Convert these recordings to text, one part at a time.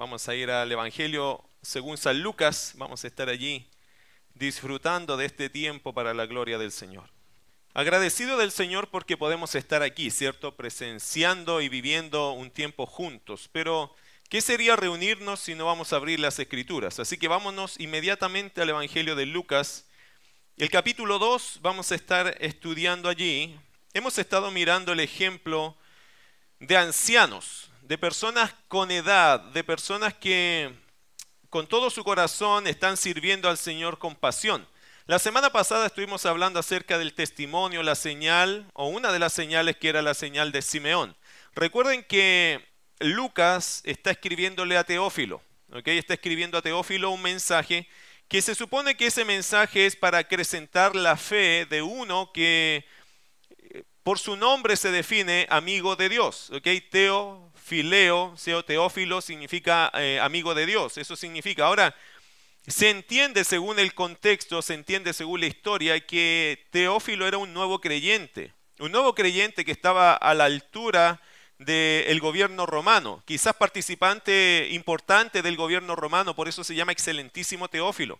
Vamos a ir al Evangelio según San Lucas. Vamos a estar allí disfrutando de este tiempo para la gloria del Señor. Agradecido del Señor porque podemos estar aquí, ¿cierto? Presenciando y viviendo un tiempo juntos. Pero, ¿qué sería reunirnos si no vamos a abrir las Escrituras? Así que vámonos inmediatamente al Evangelio de Lucas. El capítulo 2 vamos a estar estudiando allí. Hemos estado mirando el ejemplo de ancianos, de personas con edad, de personas que con todo su corazón están sirviendo al Señor con pasión. La semana pasada estuvimos hablando acerca del testimonio, la señal, o una de las señales que era la señal de Simeón. Recuerden que Lucas está escribiéndole a Teófilo, ¿ok? Está escribiendo a Teófilo un mensaje que se supone que ese mensaje es para acrecentar la fe de uno que eh, por su nombre se define amigo de Dios, ¿ok? Teofileo, Teófilo significa eh, amigo de Dios, eso significa. Ahora, se entiende según el contexto, se entiende según la historia que Teófilo era un nuevo creyente, un nuevo creyente que estaba a la altura del gobierno romano, quizás participante importante del gobierno romano, por eso se llama excelentísimo Teófilo.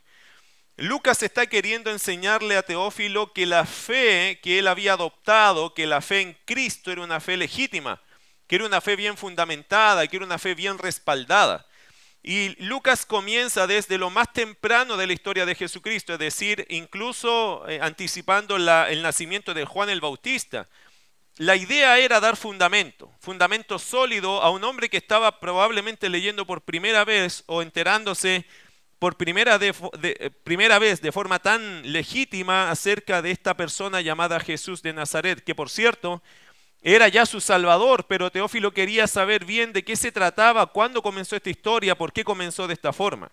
Lucas está queriendo enseñarle a Teófilo que la fe que él había adoptado, que la fe en Cristo era una fe legítima, que era una fe bien fundamentada, que era una fe bien respaldada. Y Lucas comienza desde lo más temprano de la historia de Jesucristo, es decir, incluso eh, anticipando el nacimiento de Juan el Bautista. La idea era dar fundamento, fundamento sólido a un hombre que estaba probablemente leyendo por primera vez o enterándose por primera, eh, primera vez de forma tan legítima acerca de esta persona llamada Jesús de Nazaret, que por cierto era ya su Salvador, pero Teófilo quería saber bien de qué se trataba, cuándo comenzó esta historia, por qué comenzó de esta forma.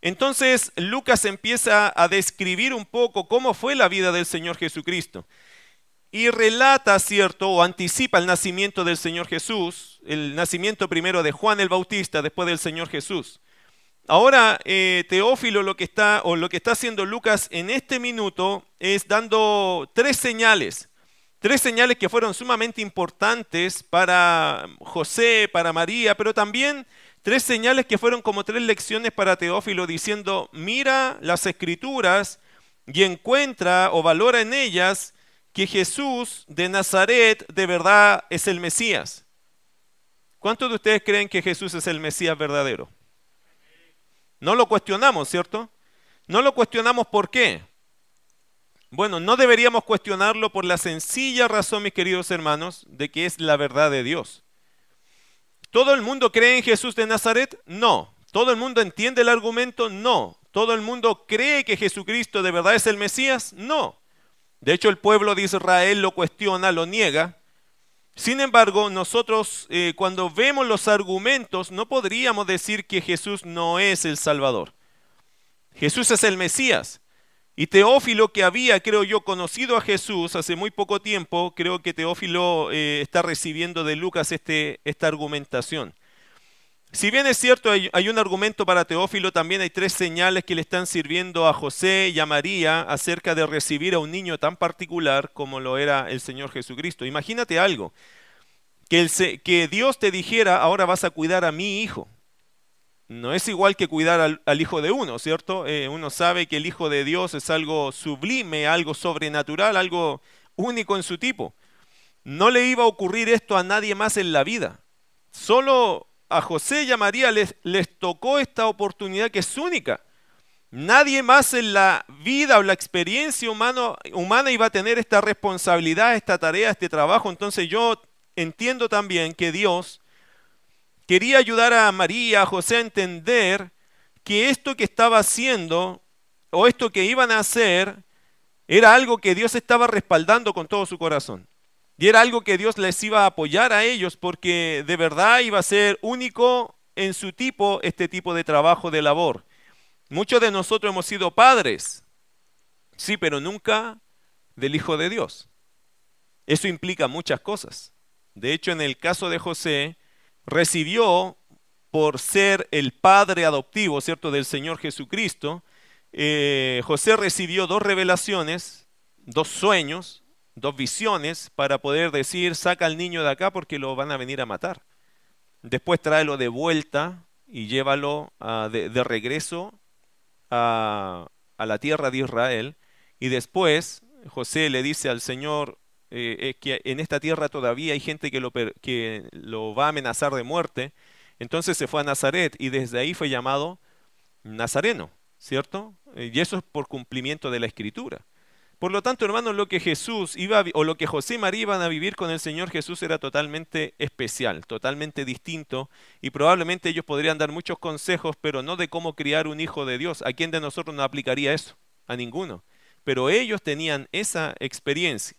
Entonces Lucas empieza a describir un poco cómo fue la vida del Señor Jesucristo y relata, cierto, o anticipa el nacimiento del Señor Jesús, el nacimiento primero de Juan el Bautista, después del Señor Jesús. Ahora, eh, Teófilo lo que está, o lo que está haciendo Lucas en este minuto es dando tres señales Tres señales que fueron sumamente importantes para José, para María, pero también tres señales que fueron como tres lecciones para Teófilo diciendo, mira las escrituras y encuentra o valora en ellas que Jesús de Nazaret de verdad es el Mesías. ¿Cuántos de ustedes creen que Jesús es el Mesías verdadero? No lo cuestionamos, ¿cierto? No lo cuestionamos ¿por qué? Bueno, no deberíamos cuestionarlo por la sencilla razón, mis queridos hermanos, de que es la verdad de Dios. ¿Todo el mundo cree en Jesús de Nazaret? No. ¿Todo el mundo entiende el argumento? No. ¿Todo el mundo cree que Jesucristo de verdad es el Mesías? No. De hecho, el pueblo de Israel lo cuestiona, lo niega. Sin embargo, nosotros eh, cuando vemos los argumentos no podríamos decir que Jesús no es el Salvador. Jesús es el Mesías. Y Teófilo, que había, creo yo, conocido a Jesús hace muy poco tiempo, creo que Teófilo eh, está recibiendo de Lucas este, esta argumentación. Si bien es cierto, hay, un argumento para Teófilo, también hay tres señales que le están sirviendo a José y a María acerca de recibir a un niño tan particular como lo era el Señor Jesucristo. Imagínate algo, que Dios te dijera, ahora vas a cuidar a mi hijo. No es igual que cuidar al, hijo de uno, ¿cierto? Eh, uno sabe que el hijo de Dios es algo sublime, algo sobrenatural, algo único en su tipo. No le iba a ocurrir esto a nadie más en la vida. Solo a José y a María les, les tocó esta oportunidad que es única. Nadie más en la vida o la experiencia humano, humana iba a tener esta responsabilidad, esta tarea, este trabajo. Entonces yo entiendo también que Dios quería ayudar a María, a José a entender que esto que estaba haciendo o esto que iban a hacer era algo que Dios estaba respaldando con todo su corazón. Y era algo que Dios les iba a apoyar a ellos porque de verdad iba a ser único en su tipo este tipo de trabajo de labor. Muchos de nosotros hemos sido padres, sí, pero nunca del Hijo de Dios. Eso implica muchas cosas. De hecho, en el caso de José, recibió por ser el padre adoptivo, ¿cierto?, del Señor Jesucristo, eh, José recibió dos revelaciones, dos sueños, dos visiones para poder decir, saca al niño de acá porque lo van a venir a matar. después tráelo de vuelta y llévalo ah, de, regreso a, la tierra de Israel. Y después José le dice al Señor eh, que en esta tierra todavía hay gente que lo, que lo va a amenazar de muerte. Entonces se fue a Nazaret y desde ahí fue llamado Nazareno, ¿cierto? Y eso es por cumplimiento de la escritura. Por lo tanto, hermanos, lo que Jesús iba o lo que José y María iban a vivir con el Señor Jesús era totalmente especial, totalmente distinto y probablemente ellos podrían dar muchos consejos, pero no de cómo criar un hijo de Dios. ¿A quién de nosotros no aplicaría eso? A ninguno. Pero ellos tenían esa experiencia.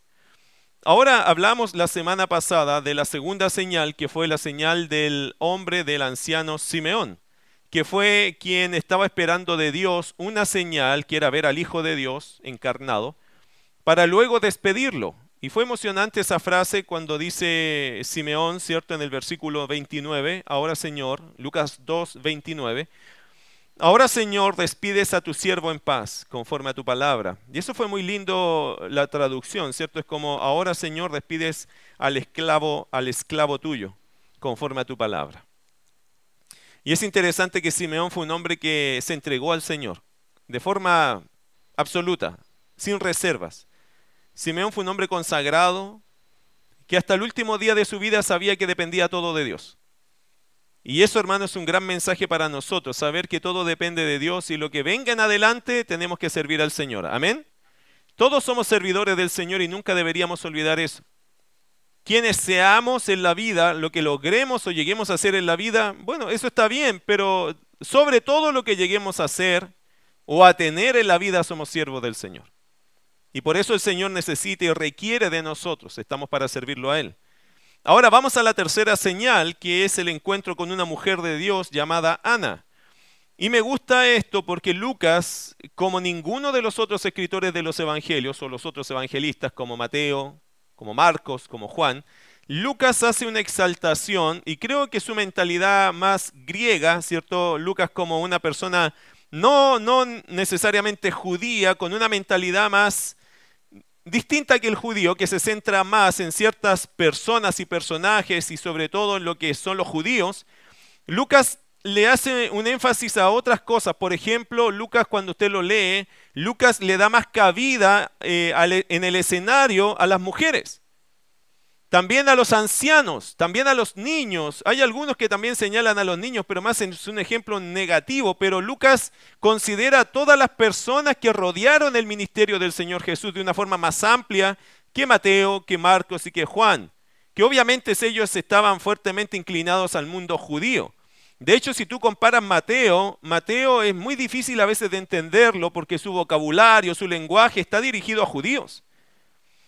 Ahora hablamos la semana pasada de la segunda señal, que fue la señal del hombre del anciano Simeón, que fue quien estaba esperando de Dios una señal, que era ver al Hijo de Dios encarnado, para luego despedirlo. Y fue emocionante esa frase cuando dice Simeón, ¿cierto? En el versículo 29, ahora Señor, Lucas 2, 29, ahora Señor, despides a tu siervo en paz, conforme a tu palabra. Y eso fue muy lindo la traducción, ¿cierto? Es como, ahora Señor, despides al esclavo, al esclavo tuyo, conforme a tu palabra. Y es interesante que Simeón fue un hombre que se entregó al Señor de forma absoluta, sin reservas. Simeón fue un hombre consagrado que hasta el último día de su vida sabía que dependía todo de Dios. Y eso, hermano, es un gran mensaje para nosotros, saber que todo depende de Dios y lo que venga en adelante tenemos que servir al Señor. Amén. Todos somos servidores del Señor y nunca deberíamos olvidar eso. Quienes seamos en la vida, lo que logremos o lleguemos a hacer en la vida, bueno, eso está bien, pero sobre todo lo que lleguemos a hacer o a tener en la vida somos siervos del Señor. Y por eso el Señor necesita y requiere de nosotros. Estamos para servirlo a Él. Ahora vamos a la tercera señal, que es el encuentro con una mujer de Dios llamada Ana. Y me gusta esto porque Lucas, como ninguno de los otros escritores de los evangelios, o los otros evangelistas como Mateo, como Marcos, como Juan, Lucas hace una exaltación y creo que su mentalidad más griega, ¿cierto? Lucas como una persona no, no necesariamente judía, con una mentalidad más distinta que el judío, que se centra más en ciertas personas y personajes y sobre todo en lo que son los judíos, Lucas le hace un énfasis a otras cosas. Por ejemplo, Lucas cuando usted lo lee, Lucas le da más cabida eh, en el escenario a las mujeres. También a los ancianos, también a los niños. Hay algunos que también señalan a los niños, pero más es un ejemplo negativo. Pero Lucas considera a todas las personas que rodearon el ministerio del Señor Jesús de una forma más amplia que Mateo, que Marcos y que Juan. Que obviamente ellos estaban fuertemente inclinados al mundo judío. De hecho, si tú comparas Mateo, Mateo es muy difícil a veces de entenderlo porque su vocabulario, su lenguaje está dirigido a judíos.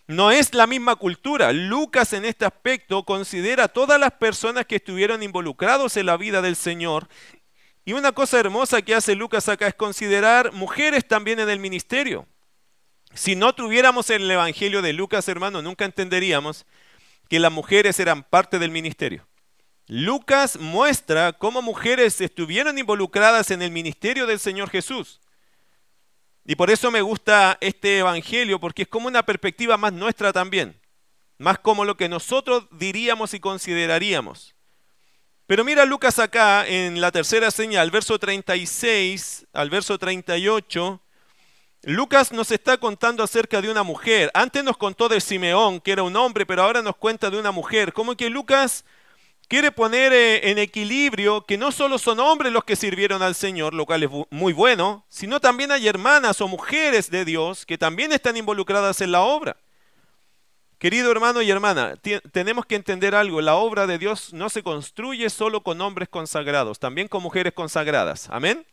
No es la misma cultura. Lucas en este aspecto considera a todas las personas que estuvieron involucrados en la vida del Señor. Y una cosa hermosa que hace Lucas acá es considerar mujeres también en el ministerio. Si no tuviéramos el Evangelio de Lucas, hermano, nunca entenderíamos que las mujeres eran parte del ministerio. Lucas muestra cómo mujeres estuvieron involucradas en el ministerio del Señor Jesús. Y por eso me gusta este Evangelio, porque es como una perspectiva más nuestra también, más como lo que nosotros diríamos y consideraríamos. Pero mira Lucas acá en la tercera señal, verso 36 al verso 38, Lucas nos está contando acerca de una mujer. Antes nos contó de Simeón, que era un hombre, pero ahora nos cuenta de una mujer. Como que Lucas quiere poner eh, en equilibrio que no solo son hombres los que sirvieron al Señor, lo cual es muy bueno, sino también hay hermanas o mujeres de Dios que también están involucradas en la obra. Querido hermano y hermana, tenemos que entender algo, la obra de Dios no se construye solo con hombres consagrados, también con mujeres consagradas. Amén.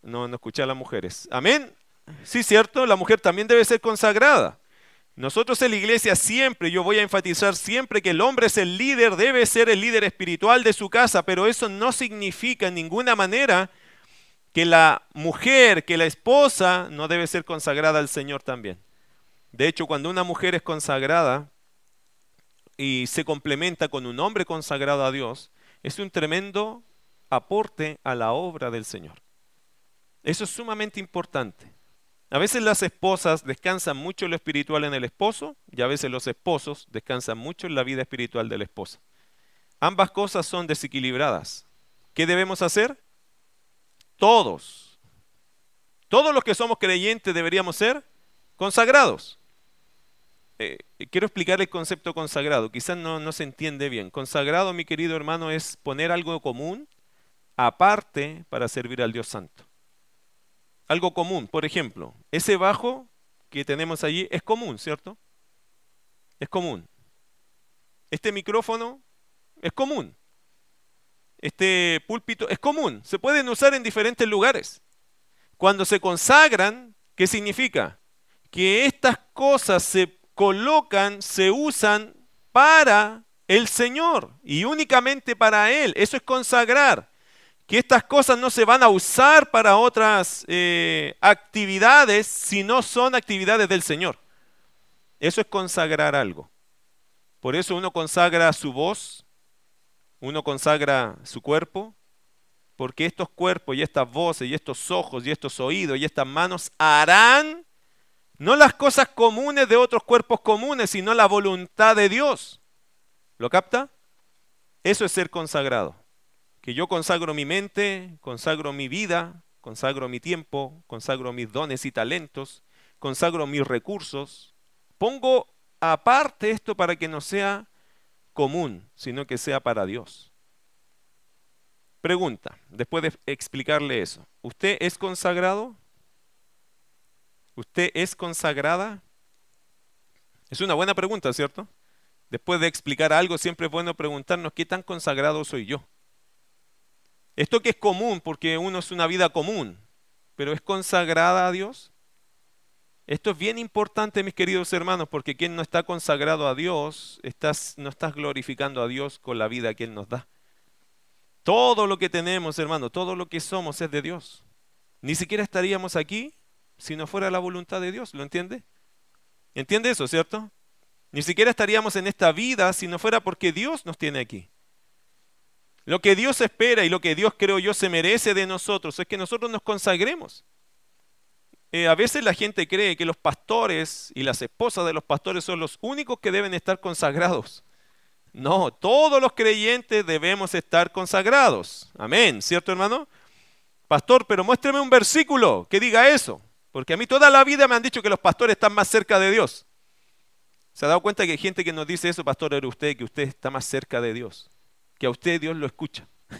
No, no escuché a las mujeres. Amén. Sí, cierto, la mujer también debe ser consagrada. Nosotros en la iglesia siempre, yo voy a enfatizar siempre que el hombre es el líder, debe ser el líder espiritual de su casa, pero eso no significa en ninguna manera que la mujer, que la esposa no debe ser consagrada al Señor también. De hecho, cuando una mujer es consagrada y se complementa con un hombre consagrado a Dios, es un tremendo aporte a la obra del Señor. Eso es sumamente importante. A veces las esposas descansan mucho en lo espiritual en el esposo y a veces los esposos descansan mucho en la vida espiritual de la esposa. Ambas cosas son desequilibradas. ¿Qué debemos hacer? Todos, todos los que somos creyentes deberíamos ser consagrados. Eh, quiero explicar el concepto consagrado, quizás no, no se entiende bien. Consagrado, mi querido hermano, es poner algo común aparte para servir al Dios Santo. Algo común, por ejemplo, ese bajo que tenemos allí es común, ¿cierto? Es común. Este micrófono es común. Este púlpito es común. Se pueden usar en diferentes lugares. Cuando se consagran, ¿qué significa? Que estas cosas se colocan, se usan para el Señor y únicamente para Él. Eso es consagrar. Que estas cosas no se van a usar para otras eh, actividades si no son actividades del Señor. Eso es consagrar algo. Por eso uno consagra su voz, uno consagra su cuerpo, porque estos cuerpos y estas voces y estos ojos y estos oídos y estas manos harán no las cosas comunes de otros cuerpos comunes, sino la voluntad de Dios. ¿Lo capta? Eso es ser consagrado. Que yo consagro mi mente, consagro mi vida, consagro mi tiempo, consagro mis dones y talentos, consagro mis recursos. Pongo aparte esto para que no sea común, sino que sea para Dios. Pregunta, después de explicarle eso, ¿usted es consagrado? ¿Usted es consagrada? Es una buena pregunta, ¿cierto? Después de explicar algo, siempre es bueno preguntarnos qué tan consagrado soy yo. Esto que es común, porque uno es una vida común, pero ¿es consagrada a Dios? Esto es bien importante, mis queridos hermanos, porque quien no está consagrado a Dios, no estás glorificando a Dios con la vida que Él nos da. Todo lo que tenemos, hermano, todo lo que somos es de Dios. Ni siquiera estaríamos aquí si no fuera la voluntad de Dios, ¿lo entiende? ¿Entiende eso, cierto? Ni siquiera estaríamos en esta vida si no fuera porque Dios nos tiene aquí. Lo que Dios espera y lo que Dios creo yo se merece de nosotros es que nosotros nos consagremos. Eh, a veces la gente cree que los pastores y las esposas de los pastores son los únicos que deben estar consagrados. No, todos los creyentes debemos estar consagrados. Amén, ¿cierto hermano? Pastor, pero muéstreme un versículo que diga eso. Porque a mí toda la vida me han dicho que los pastores están más cerca de Dios. ¿Se ha dado cuenta que hay gente que nos dice eso, pastor, era usted, que usted está más cerca de Dios? Que a usted Dios lo escucha.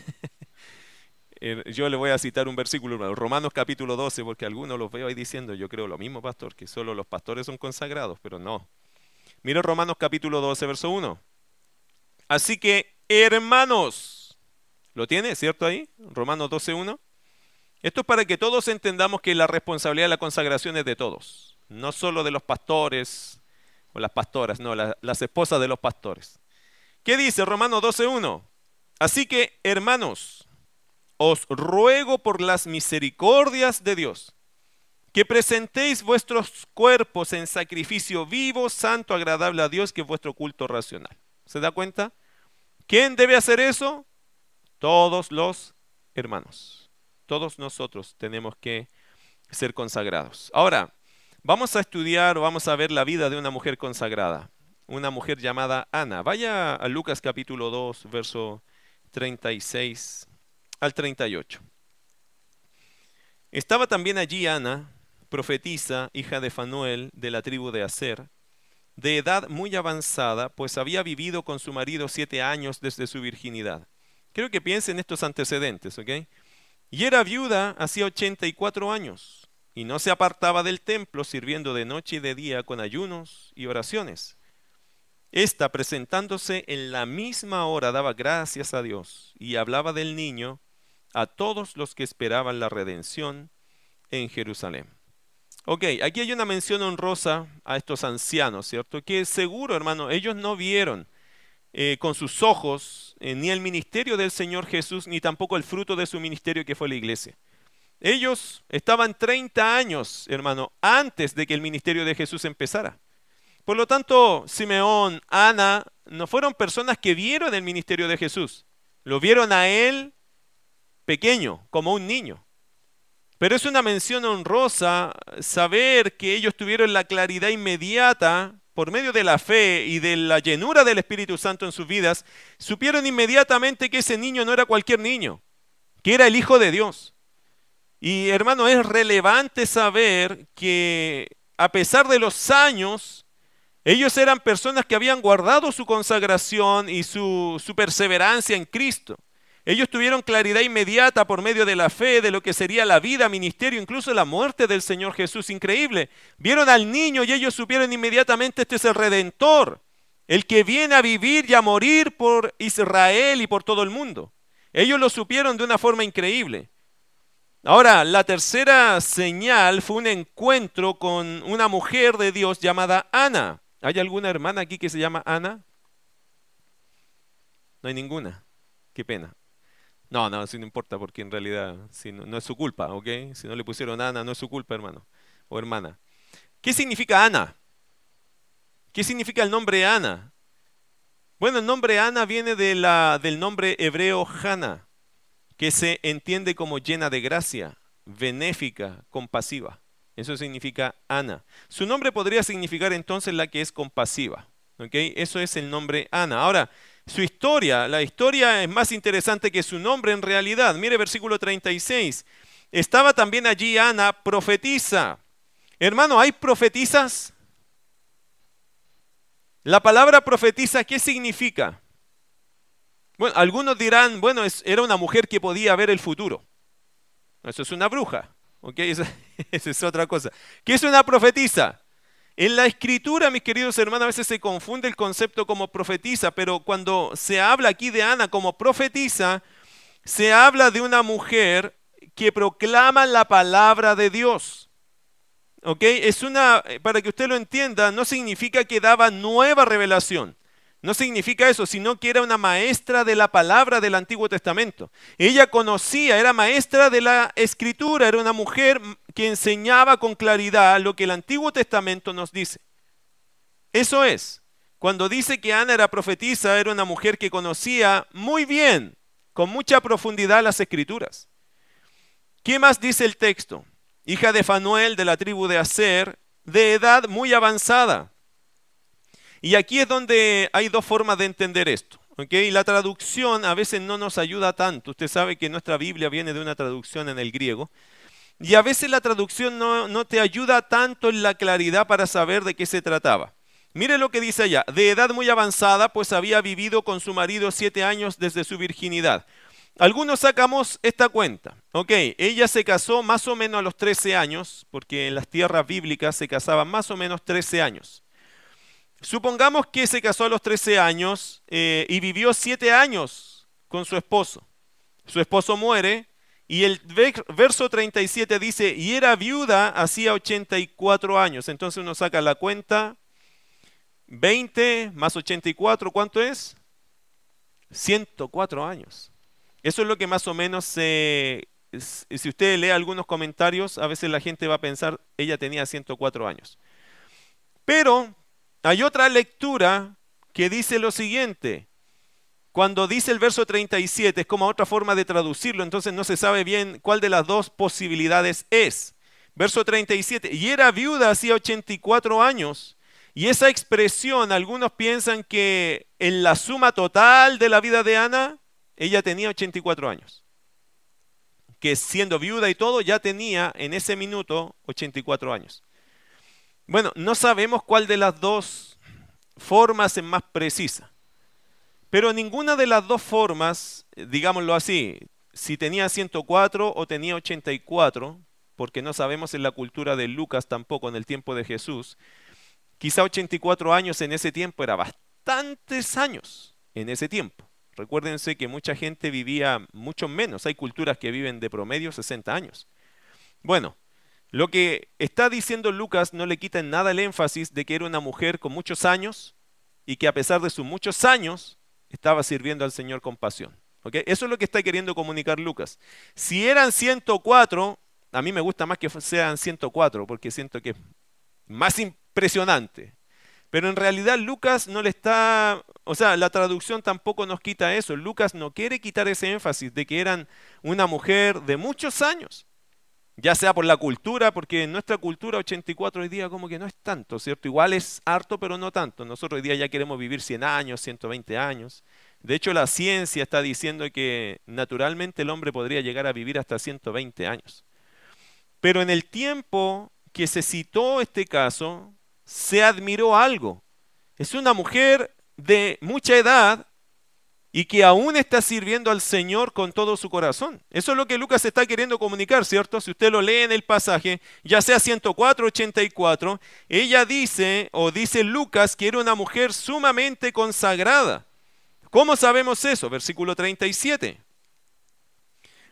Eh, yo le voy a citar un versículo, Romanos capítulo 12, porque algunos los veo ahí diciendo, yo creo lo mismo, pastor, que solo los pastores son consagrados, pero no. Mira Romanos capítulo 12, verso 1. Así que, hermanos, ¿lo tiene, cierto ahí? Romanos 12, 1. Esto es para que todos entendamos que la responsabilidad de la consagración es de todos, no solo de los pastores o las pastoras, no, las esposas de los pastores. ¿Qué dice Romanos 12.1? Así que, hermanos, os ruego por las misericordias de Dios, que presentéis vuestros cuerpos en sacrificio vivo, santo, agradable a Dios, que es vuestro culto racional. ¿Se da cuenta? ¿Quién debe hacer eso? Todos los hermanos. Todos nosotros tenemos que ser consagrados. Ahora, vamos a estudiar o vamos a ver la vida de una mujer consagrada, una mujer llamada Ana. Vaya a Lucas capítulo 2, verso 36 al 38. Estaba también allí Ana, profetisa, hija de Fanuel, de la tribu de Aser, de edad muy avanzada, pues había vivido con su marido siete años desde su virginidad. Creo que piensen estos antecedentes, ¿ok? Y era viuda hacía 84 años, y no se apartaba del templo, sirviendo de noche y de día con ayunos y oraciones. Esta, presentándose en la misma hora, daba gracias a Dios y hablaba del niño a todos los que esperaban la redención en Jerusalén. Ok, aquí hay una mención honrosa a estos ancianos, ¿cierto? Que seguro, hermano, ellos no vieron eh, con sus ojos eh, ni el ministerio del Señor Jesús, ni tampoco el fruto de su ministerio que fue la iglesia. Ellos estaban 30 años, hermano, antes de que el ministerio de Jesús empezara. Por lo tanto, Simeón, Ana, no fueron personas que vieron el ministerio de Jesús. Lo vieron a él pequeño, como un niño. Pero es una mención honrosa saber que ellos tuvieron la claridad inmediata por medio de la fe y de la llenura del Espíritu Santo en sus vidas, supieron inmediatamente que ese niño no era cualquier niño, que era el Hijo de Dios. Y hermano, es relevante saber que a pesar de los años, ellos eran personas que habían guardado su consagración y su, perseverancia en Cristo. Ellos tuvieron claridad inmediata por medio de la fe de lo que sería la vida, ministerio, incluso la muerte del Señor Jesús. Increíble. Vieron al niño y ellos supieron inmediatamente, este es el Redentor, el que viene a vivir y a morir por Israel y por todo el mundo. Ellos lo supieron de una forma increíble. Ahora, la tercera señal fue un encuentro con una mujer de Dios llamada Ana. ¿Hay alguna hermana aquí que se llama Ana? No hay ninguna. Qué pena. No, no, eso no importa porque en realidad no, es su culpa, ¿ok? Si no le pusieron Ana, no es su culpa, hermano o hermana. ¿Qué significa Ana? ¿Qué significa el nombre Ana? Bueno, el nombre Ana viene de la, del nombre hebreo Hana, que se entiende como llena de gracia, benéfica, compasiva. Eso significa Ana. Su nombre podría significar entonces la que es compasiva. ¿ok? Eso es el nombre Ana. Ahora, su historia. La historia es más interesante que su nombre en realidad. Mire versículo 36. Estaba también allí Ana, profetisa. Hermano, ¿hay profetizas? La palabra profetiza, ¿qué significa? Bueno, algunos dirán, bueno, era una mujer que podía ver el futuro. Eso es una bruja. ¿Ok? Esa, es otra cosa. ¿Qué es una profetisa? En la escritura, mis queridos hermanos, a veces se confunde el concepto como profetiza, pero cuando se habla aquí de Ana como profetiza, se habla de una mujer que proclama la palabra de Dios. ¿Ok? Es una, para que usted lo entienda, no significa que daba nueva revelación. No significa eso, sino que era una maestra de la palabra del Antiguo Testamento. Ella conocía, era maestra de la escritura, era una mujer que enseñaba con claridad lo que el Antiguo Testamento nos dice. Eso es, cuando dice que Ana era profetisa, era una mujer que conocía muy bien, con mucha profundidad las escrituras. ¿Qué más dice el texto? Hija de Fanuel de la tribu de Aser, de edad muy avanzada y aquí es donde hay dos formas de entender esto. La traducción a veces no nos ayuda tanto. Usted sabe que nuestra Biblia viene de una traducción en el griego. Y a veces la traducción no, no te ayuda tanto en la claridad para saber de qué se trataba. Mire lo que dice allá. De edad muy avanzada, pues había vivido con su marido siete años desde su virginidad. Algunos sacamos esta cuenta. Ok, ella se casó más o menos a los 13 años, porque en las tierras bíblicas se casaban más o menos 13 años. Supongamos que se casó a los 13 años eh, y vivió 7 años con su esposo. Su esposo muere y el verso 37 dice, y era viuda hacía 84 años. Entonces uno saca la cuenta, 20 más 84, ¿cuánto es? 104 años. Eso es lo que más o menos si usted lee algunos comentarios, a veces la gente va a pensar, ella tenía 104 años. Pero hay otra lectura que dice lo siguiente. Cuando dice el verso 37, es como otra forma de traducirlo, entonces no se sabe bien cuál de las dos posibilidades es. Verso 37, y era viuda hacía 84 años. Y esa expresión, algunos piensan que en la suma total de la vida de Ana, ella tenía 84 años. Que siendo viuda y todo, ya tenía en ese minuto 84 años. Bueno, no sabemos cuál de las dos formas es más precisa. Pero ninguna de las dos formas, digámoslo así, si tenía 104 o tenía 84, porque no sabemos en la cultura de Lucas tampoco en el tiempo de Jesús, quizá 84 años en ese tiempo era bastantes años en ese tiempo. Recuérdense que mucha gente vivía mucho menos. Hay culturas que viven de promedio 60 años. Bueno, lo que está diciendo Lucas no le quita en nada el énfasis de que era una mujer con muchos años y que a pesar de sus muchos años estaba sirviendo al Señor con pasión. Eso es lo que está queriendo comunicar Lucas. Si eran 104, a mí me gusta más que sean 104 porque siento que es más impresionante. Pero en realidad Lucas no le está, o sea, la traducción tampoco nos quita eso. Lucas no quiere quitar ese énfasis de que eran una mujer de muchos años ya sea por la cultura, porque en nuestra cultura 84 hoy día como que no es tanto, ¿cierto? Igual es harto, pero no tanto. Nosotros hoy día ya queremos vivir 100 años, 120 años. De hecho, la ciencia está diciendo que naturalmente el hombre podría llegar a vivir hasta 120 años. Pero en el tiempo que se citó este caso, se admiró algo. Es una mujer de mucha edad y que aún está sirviendo al Señor con todo su corazón. Eso es lo que Lucas está queriendo comunicar, ¿cierto? Si usted lo lee en el pasaje, ya sea 104, 84, ella dice, o dice Lucas, que era una mujer sumamente consagrada. ¿Cómo sabemos eso? Versículo 37.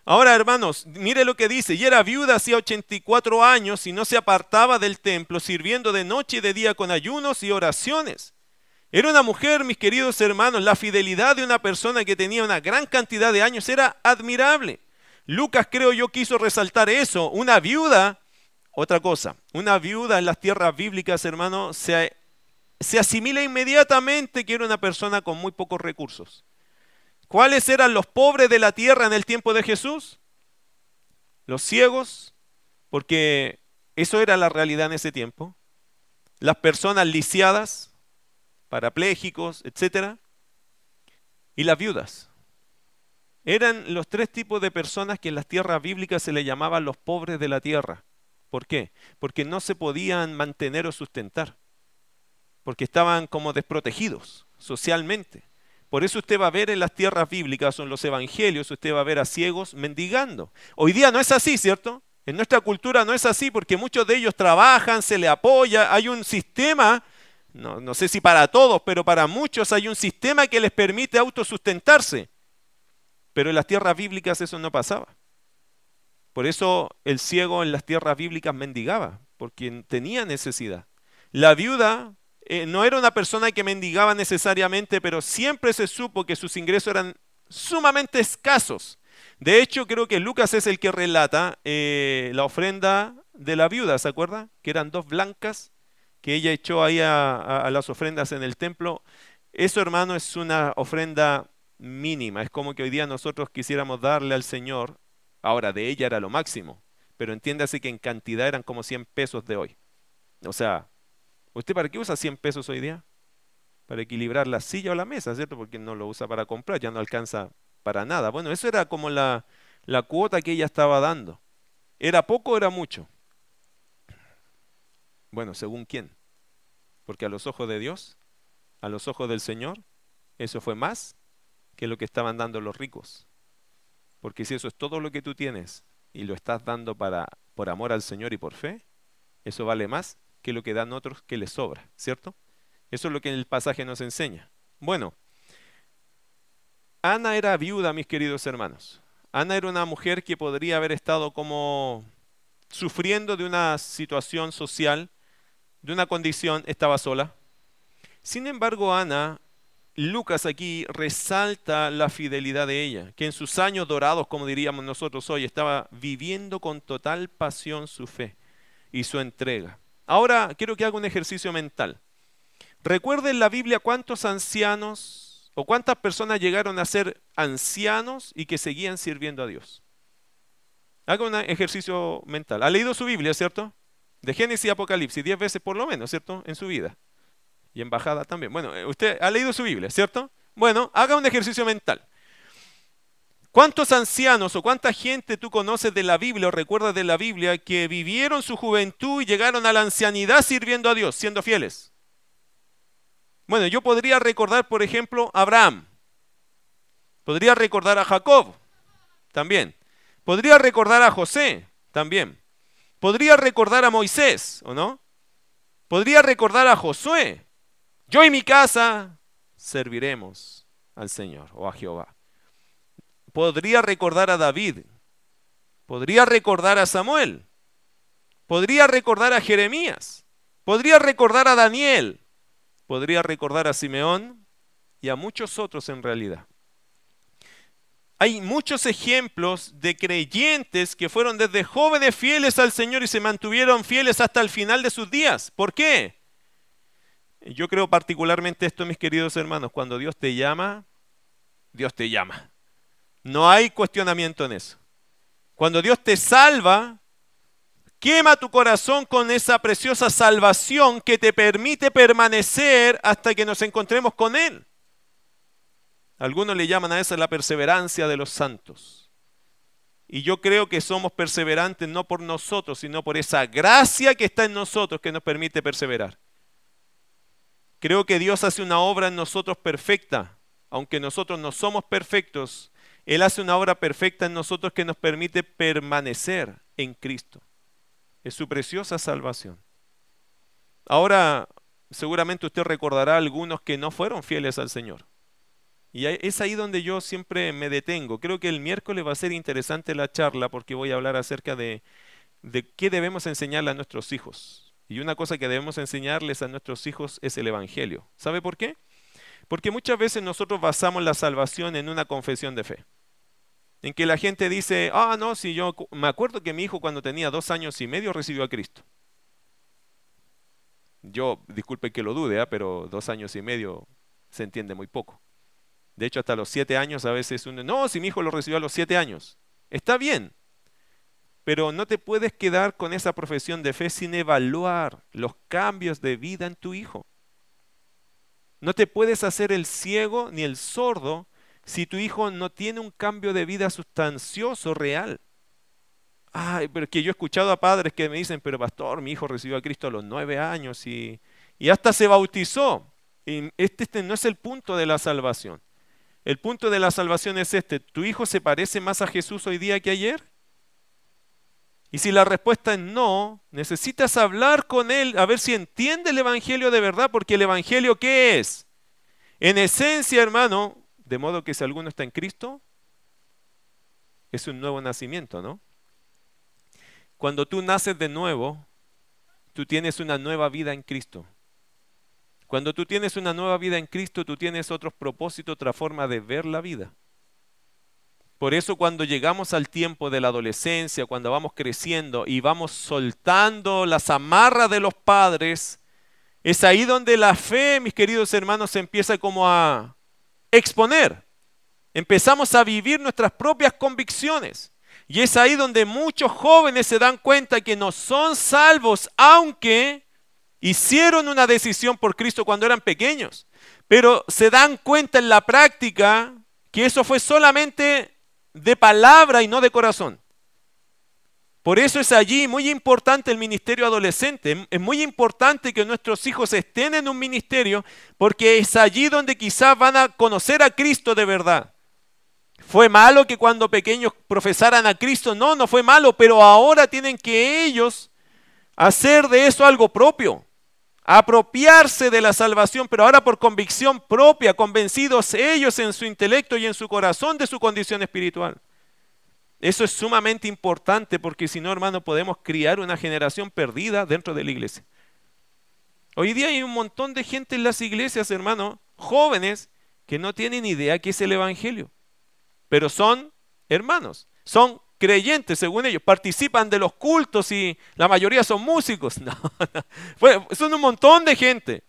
Ahora, hermanos, mire lo que dice, y era viuda hacía 84 años y no se apartaba del templo, sirviendo de noche y de día con ayunos y oraciones. Era una mujer, mis queridos hermanos, la fidelidad de una persona que tenía una gran cantidad de años era admirable. Lucas creo yo quiso resaltar eso. Una viuda, otra cosa, una viuda en las tierras bíblicas, hermanos, se, se asimila inmediatamente que era una persona con muy pocos recursos. ¿Cuáles eran los pobres de la tierra en el tiempo de Jesús? Los ciegos, porque eso era la realidad en ese tiempo. Las personas lisiadas, parapléjicos, etc. Y las viudas. Eran los tres tipos de personas que en las tierras bíblicas se le llamaban los pobres de la tierra. ¿Por qué? Porque no se podían mantener o sustentar. Porque estaban como desprotegidos socialmente. Por eso usted va a ver en las tierras bíblicas o en los evangelios, usted va a ver a ciegos mendigando. Hoy día no es así, ¿cierto? En nuestra cultura no es así porque muchos de ellos trabajan, se le apoya, hay un sistema no, sé si para todos, pero para muchos hay un sistema que les permite autosustentarse. Pero en las tierras bíblicas eso no pasaba. Por eso el ciego en las tierras bíblicas mendigaba, porque tenía necesidad. La viuda eh, no era una persona que mendigaba necesariamente, pero siempre se supo que sus ingresos eran sumamente escasos. De hecho, creo que Lucas es el que relata eh, la ofrenda de la viuda, ¿se acuerda? Que eran dos blancas que ella echó ahí a, las ofrendas en el templo, eso hermano es una ofrenda mínima. Es como que hoy día nosotros quisiéramos darle al Señor, ahora de ella era lo máximo, pero entiéndase que en cantidad eran como 100 pesos de hoy. O sea, ¿usted para qué usa 100 pesos hoy día? Para equilibrar la silla o la mesa, ¿cierto? Porque no lo usa para comprar, ya no alcanza para nada. Bueno, eso era como la, la cuota que ella estaba dando. ¿Era poco o era mucho? Bueno, según quién. Porque a los ojos de Dios, a los ojos del Señor, eso fue más que lo que estaban dando los ricos. Porque si eso es todo lo que tú tienes y lo estás dando para, por amor al Señor y por fe, eso vale más que lo que dan otros que les sobra, ¿cierto? Eso es lo que el pasaje nos enseña. Bueno, Ana era viuda, mis queridos hermanos. Ana era una mujer que podría haber estado como sufriendo de una situación social de una condición, estaba sola. Sin embargo, Ana, Lucas aquí resalta la fidelidad de ella, que en sus años dorados, como diríamos nosotros hoy, estaba viviendo con total pasión su fe y su entrega. Ahora quiero que haga un ejercicio mental. Recuerden la Biblia cuántos ancianos o cuántas personas llegaron a ser ancianos y que seguían sirviendo a Dios. Haga un ejercicio mental. ¿Ha leído su Biblia, cierto? De Génesis y Apocalipsis, diez veces por lo menos, ¿cierto? En su vida. Y en bajada también. Bueno, eh, usted ha leído su Biblia, ¿cierto? Bueno, haga un ejercicio mental. ¿Cuántos ancianos o cuánta gente tú conoces de la Biblia o recuerdas de la Biblia que vivieron su juventud y llegaron a la ancianidad sirviendo a Dios, siendo fieles? Bueno, yo podría recordar, por ejemplo, a Abraham. Podría recordar a Jacob, también. Podría recordar a José, también. Podría recordar a Moisés, ¿o no? Podría recordar a Josué. Yo y mi casa serviremos al Señor o a Jehová. Podría recordar a David. Podría recordar a Samuel. Podría recordar a Jeremías. Podría recordar a Daniel. Podría recordar a Simeón y a muchos otros en realidad. Hay muchos ejemplos de creyentes que fueron desde jóvenes fieles al Señor y se mantuvieron fieles hasta el final de sus días. ¿Por qué? Yo creo particularmente esto, mis queridos hermanos, cuando Dios te llama, Dios te llama. No hay cuestionamiento en eso. Cuando Dios te salva, Quema tu corazón con esa preciosa salvación que te permite permanecer hasta que nos encontremos con Él. Algunos le llaman a eso la perseverancia de los santos. Y yo creo que somos perseverantes no por nosotros, sino por esa gracia que está en nosotros que nos permite perseverar. Creo que Dios hace una obra en nosotros perfecta, aunque nosotros no somos perfectos. Él hace una obra perfecta en nosotros que nos permite permanecer en Cristo. Es su preciosa salvación. Ahora, seguramente usted recordará a algunos que no fueron fieles al Señor. Y es ahí donde yo siempre me detengo. Creo que el miércoles va a ser interesante la charla porque voy a hablar acerca de, de qué debemos enseñarle a nuestros hijos. Y una cosa que debemos enseñarles a nuestros hijos es el Evangelio. ¿Sabe por qué? Porque muchas veces nosotros basamos la salvación en una confesión de fe. En que la gente dice, ah, no, si yo me acuerdo que mi hijo cuando tenía dos años y medio recibió a Cristo. Yo, disculpe que lo dude, ¿ah? pero dos años y medio se entiende muy poco. De hecho, hasta los siete años a veces uno, no, si mi hijo lo recibió a los siete años. Está bien, pero no te puedes quedar con esa profesión de fe sin evaluar los cambios de vida en tu hijo. No te puedes hacer el ciego ni el sordo si tu hijo no tiene un cambio de vida sustancioso, real. Ay, pero que yo he escuchado a padres que me dicen, pero pastor, mi hijo recibió a Cristo a los nueve años y, y hasta se bautizó. Este, este no es el punto de la salvación. El punto de la salvación es este. ¿Tu hijo se parece más a Jesús hoy día que ayer? Y si la respuesta es no, necesitas hablar con él a ver si entiende el Evangelio de verdad, porque el Evangelio ¿qué es? En esencia, hermano, de modo que si alguno está en Cristo, es un nuevo nacimiento, ¿no? Cuando tú naces de nuevo, tú tienes una nueva vida en Cristo. Cuando tú tienes una nueva vida en Cristo, tú tienes otros propósitos, otra forma de ver la vida. Por eso cuando llegamos al tiempo de la adolescencia, cuando vamos creciendo y vamos soltando las amarras de los padres, es ahí donde la fe, mis queridos hermanos, se empieza como a exponer. Empezamos a vivir nuestras propias convicciones. Y es ahí donde muchos jóvenes se dan cuenta que no son salvos, aunque hicieron una decisión por Cristo cuando eran pequeños, pero se dan cuenta en la práctica que eso fue solamente de palabra y no de corazón. Por eso es allí muy importante el ministerio adolescente. Es muy importante que nuestros hijos estén en un ministerio porque es allí donde quizás van a conocer a Cristo de verdad. ¿Fue malo que cuando pequeños profesaran a Cristo? No, no fue malo, pero ahora tienen que ellos hacer de eso algo propio apropiarse de la salvación, pero ahora por convicción propia, convencidos ellos en su intelecto y en su corazón de su condición espiritual. Eso es sumamente importante porque si no, hermano, podemos criar una generación perdida dentro de la iglesia. Hoy día hay un montón de gente en las iglesias, hermano, jóvenes, que no tienen idea qué es el Evangelio, pero son hermanos, son creyentes, según ellos, participan de los cultos y la mayoría son músicos. No, son un montón de gente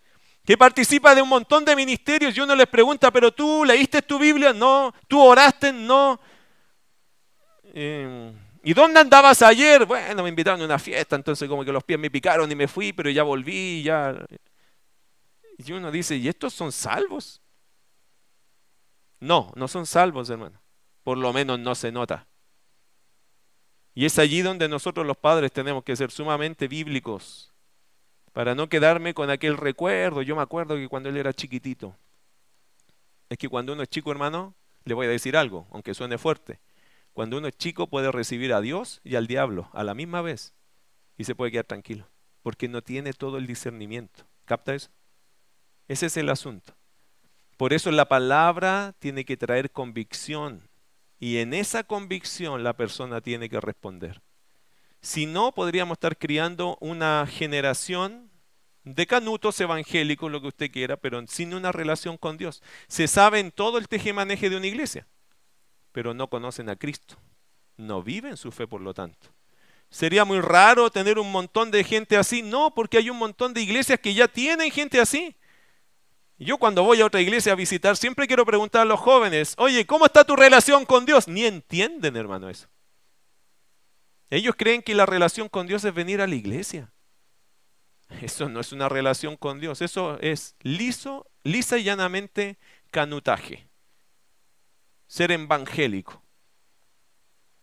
que participa de un montón de ministerios y uno les pregunta, pero tú leíste tu Biblia, no, tú oraste, no. Eh, ¿Y dónde andabas ayer? Bueno, me invitaron a una fiesta, entonces como que los pies me picaron y me fui, pero ya volví, ya. Y uno dice, ¿y estos son salvos? No, no son salvos, hermano. Por lo menos no se nota. Y es allí donde nosotros los padres tenemos que ser sumamente bíblicos para no quedarme con aquel recuerdo. Yo me acuerdo que cuando él era chiquitito, es que cuando uno es chico, hermano, le voy a decir algo, aunque suene fuerte. Cuando uno es chico puede recibir a Dios y al diablo a la misma vez y se puede quedar tranquilo, porque no tiene todo el discernimiento. ¿Capta eso? Ese es el asunto. Por eso la palabra tiene que traer convicción, y en esa convicción la persona tiene que responder. Si no, podríamos estar criando una generación de canutos evangélicos, lo que usted quiera, pero sin una relación con Dios. Se saben todo el tejemaneje de una iglesia, pero no conocen a Cristo. No viven su fe, por lo tanto. ¿Sería muy raro tener un montón de gente así? No, porque hay un montón de iglesias que ya tienen gente así. Yo cuando voy a otra iglesia a visitar, siempre quiero preguntar a los jóvenes, oye, ¿cómo está tu relación con Dios? Ni entienden, hermano, eso. Ellos creen que la relación con Dios es venir a la iglesia. Eso no es una relación con Dios, eso es liso, lisa y llanamente canutaje. Ser evangélico.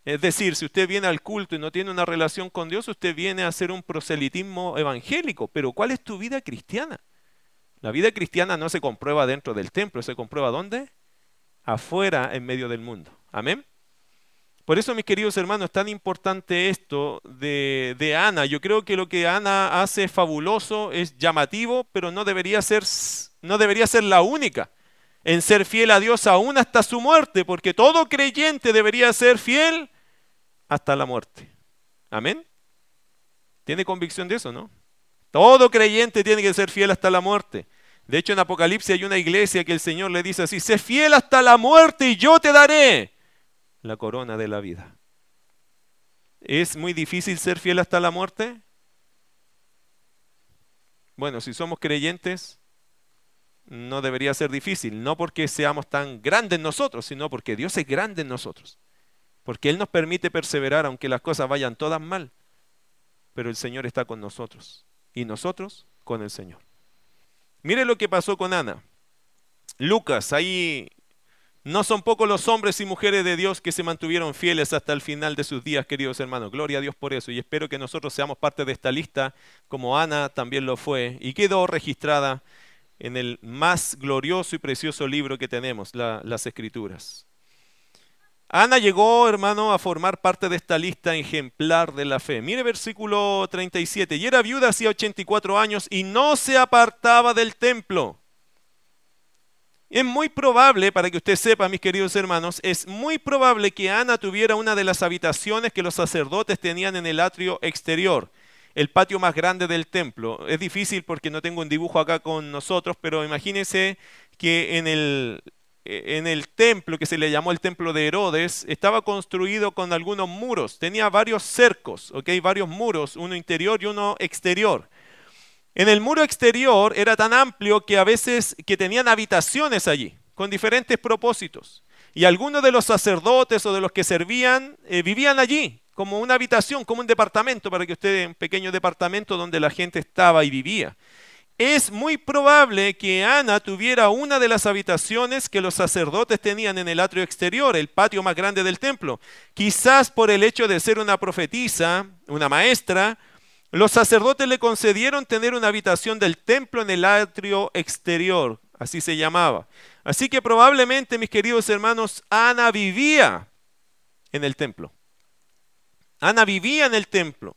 Es decir, si usted viene al culto y no tiene una relación con Dios, usted viene a hacer un proselitismo evangélico. Pero ¿cuál es tu vida cristiana? La vida cristiana no se comprueba dentro del templo, se comprueba ¿dónde? Afuera, en medio del mundo. Amén. Por eso, mis queridos hermanos, es tan importante esto de, Ana. Yo creo que lo que Ana hace es fabuloso, es llamativo, pero no debería, ser, no debería ser la única en ser fiel a Dios aún hasta su muerte, porque todo creyente debería ser fiel hasta la muerte. Amén. ¿Tiene convicción de eso, no? Todo creyente tiene que ser fiel hasta la muerte. De hecho, en Apocalipsis hay una iglesia que el Señor le dice así, sé fiel hasta la muerte y yo te daré la corona de la vida. ¿Es muy difícil ser fiel hasta la muerte? Bueno, si somos creyentes, no debería ser difícil, no porque seamos tan grandes nosotros, sino porque Dios es grande en nosotros. Porque Él nos permite perseverar aunque las cosas vayan todas mal. Pero el Señor está con nosotros y nosotros con el Señor. Mire lo que pasó con Ana. Lucas, ahí no son pocos los hombres y mujeres de Dios que se mantuvieron fieles hasta el final de sus días, queridos hermanos. Gloria a Dios por eso. Y espero que nosotros seamos parte de esta lista, como Ana también lo fue, y quedó registrada en el más glorioso y precioso libro que tenemos, las Escrituras. Ana llegó, hermano, a formar parte de esta lista ejemplar de la fe. Mire versículo 37. Y era viuda hacía 84 años y no se apartaba del templo es muy probable, para que usted sepa, mis queridos hermanos, es muy probable que Ana tuviera una de las habitaciones que los sacerdotes tenían en el atrio exterior, el patio más grande del templo. Es difícil porque no tengo un dibujo acá con nosotros, pero imagínense que en el, en el templo que se le llamó el templo de Herodes, estaba construido con algunos muros, tenía varios cercos, ¿okay? varios muros, uno interior y uno exterior. En el muro exterior era tan amplio que a veces que tenían habitaciones allí, con diferentes propósitos. Y algunos de los sacerdotes o de los que servían eh, vivían allí, como una habitación, como un departamento, para que usted, un pequeño departamento donde la gente estaba y vivía. Es muy probable que Ana tuviera una de las habitaciones que los sacerdotes tenían en el atrio exterior, el patio más grande del templo. Quizás por el hecho de ser una profetisa, una maestra, los sacerdotes le concedieron tener una habitación del templo en el atrio exterior, así se llamaba. Así que probablemente, mis queridos hermanos, Ana vivía en el templo. Ana vivía en el templo.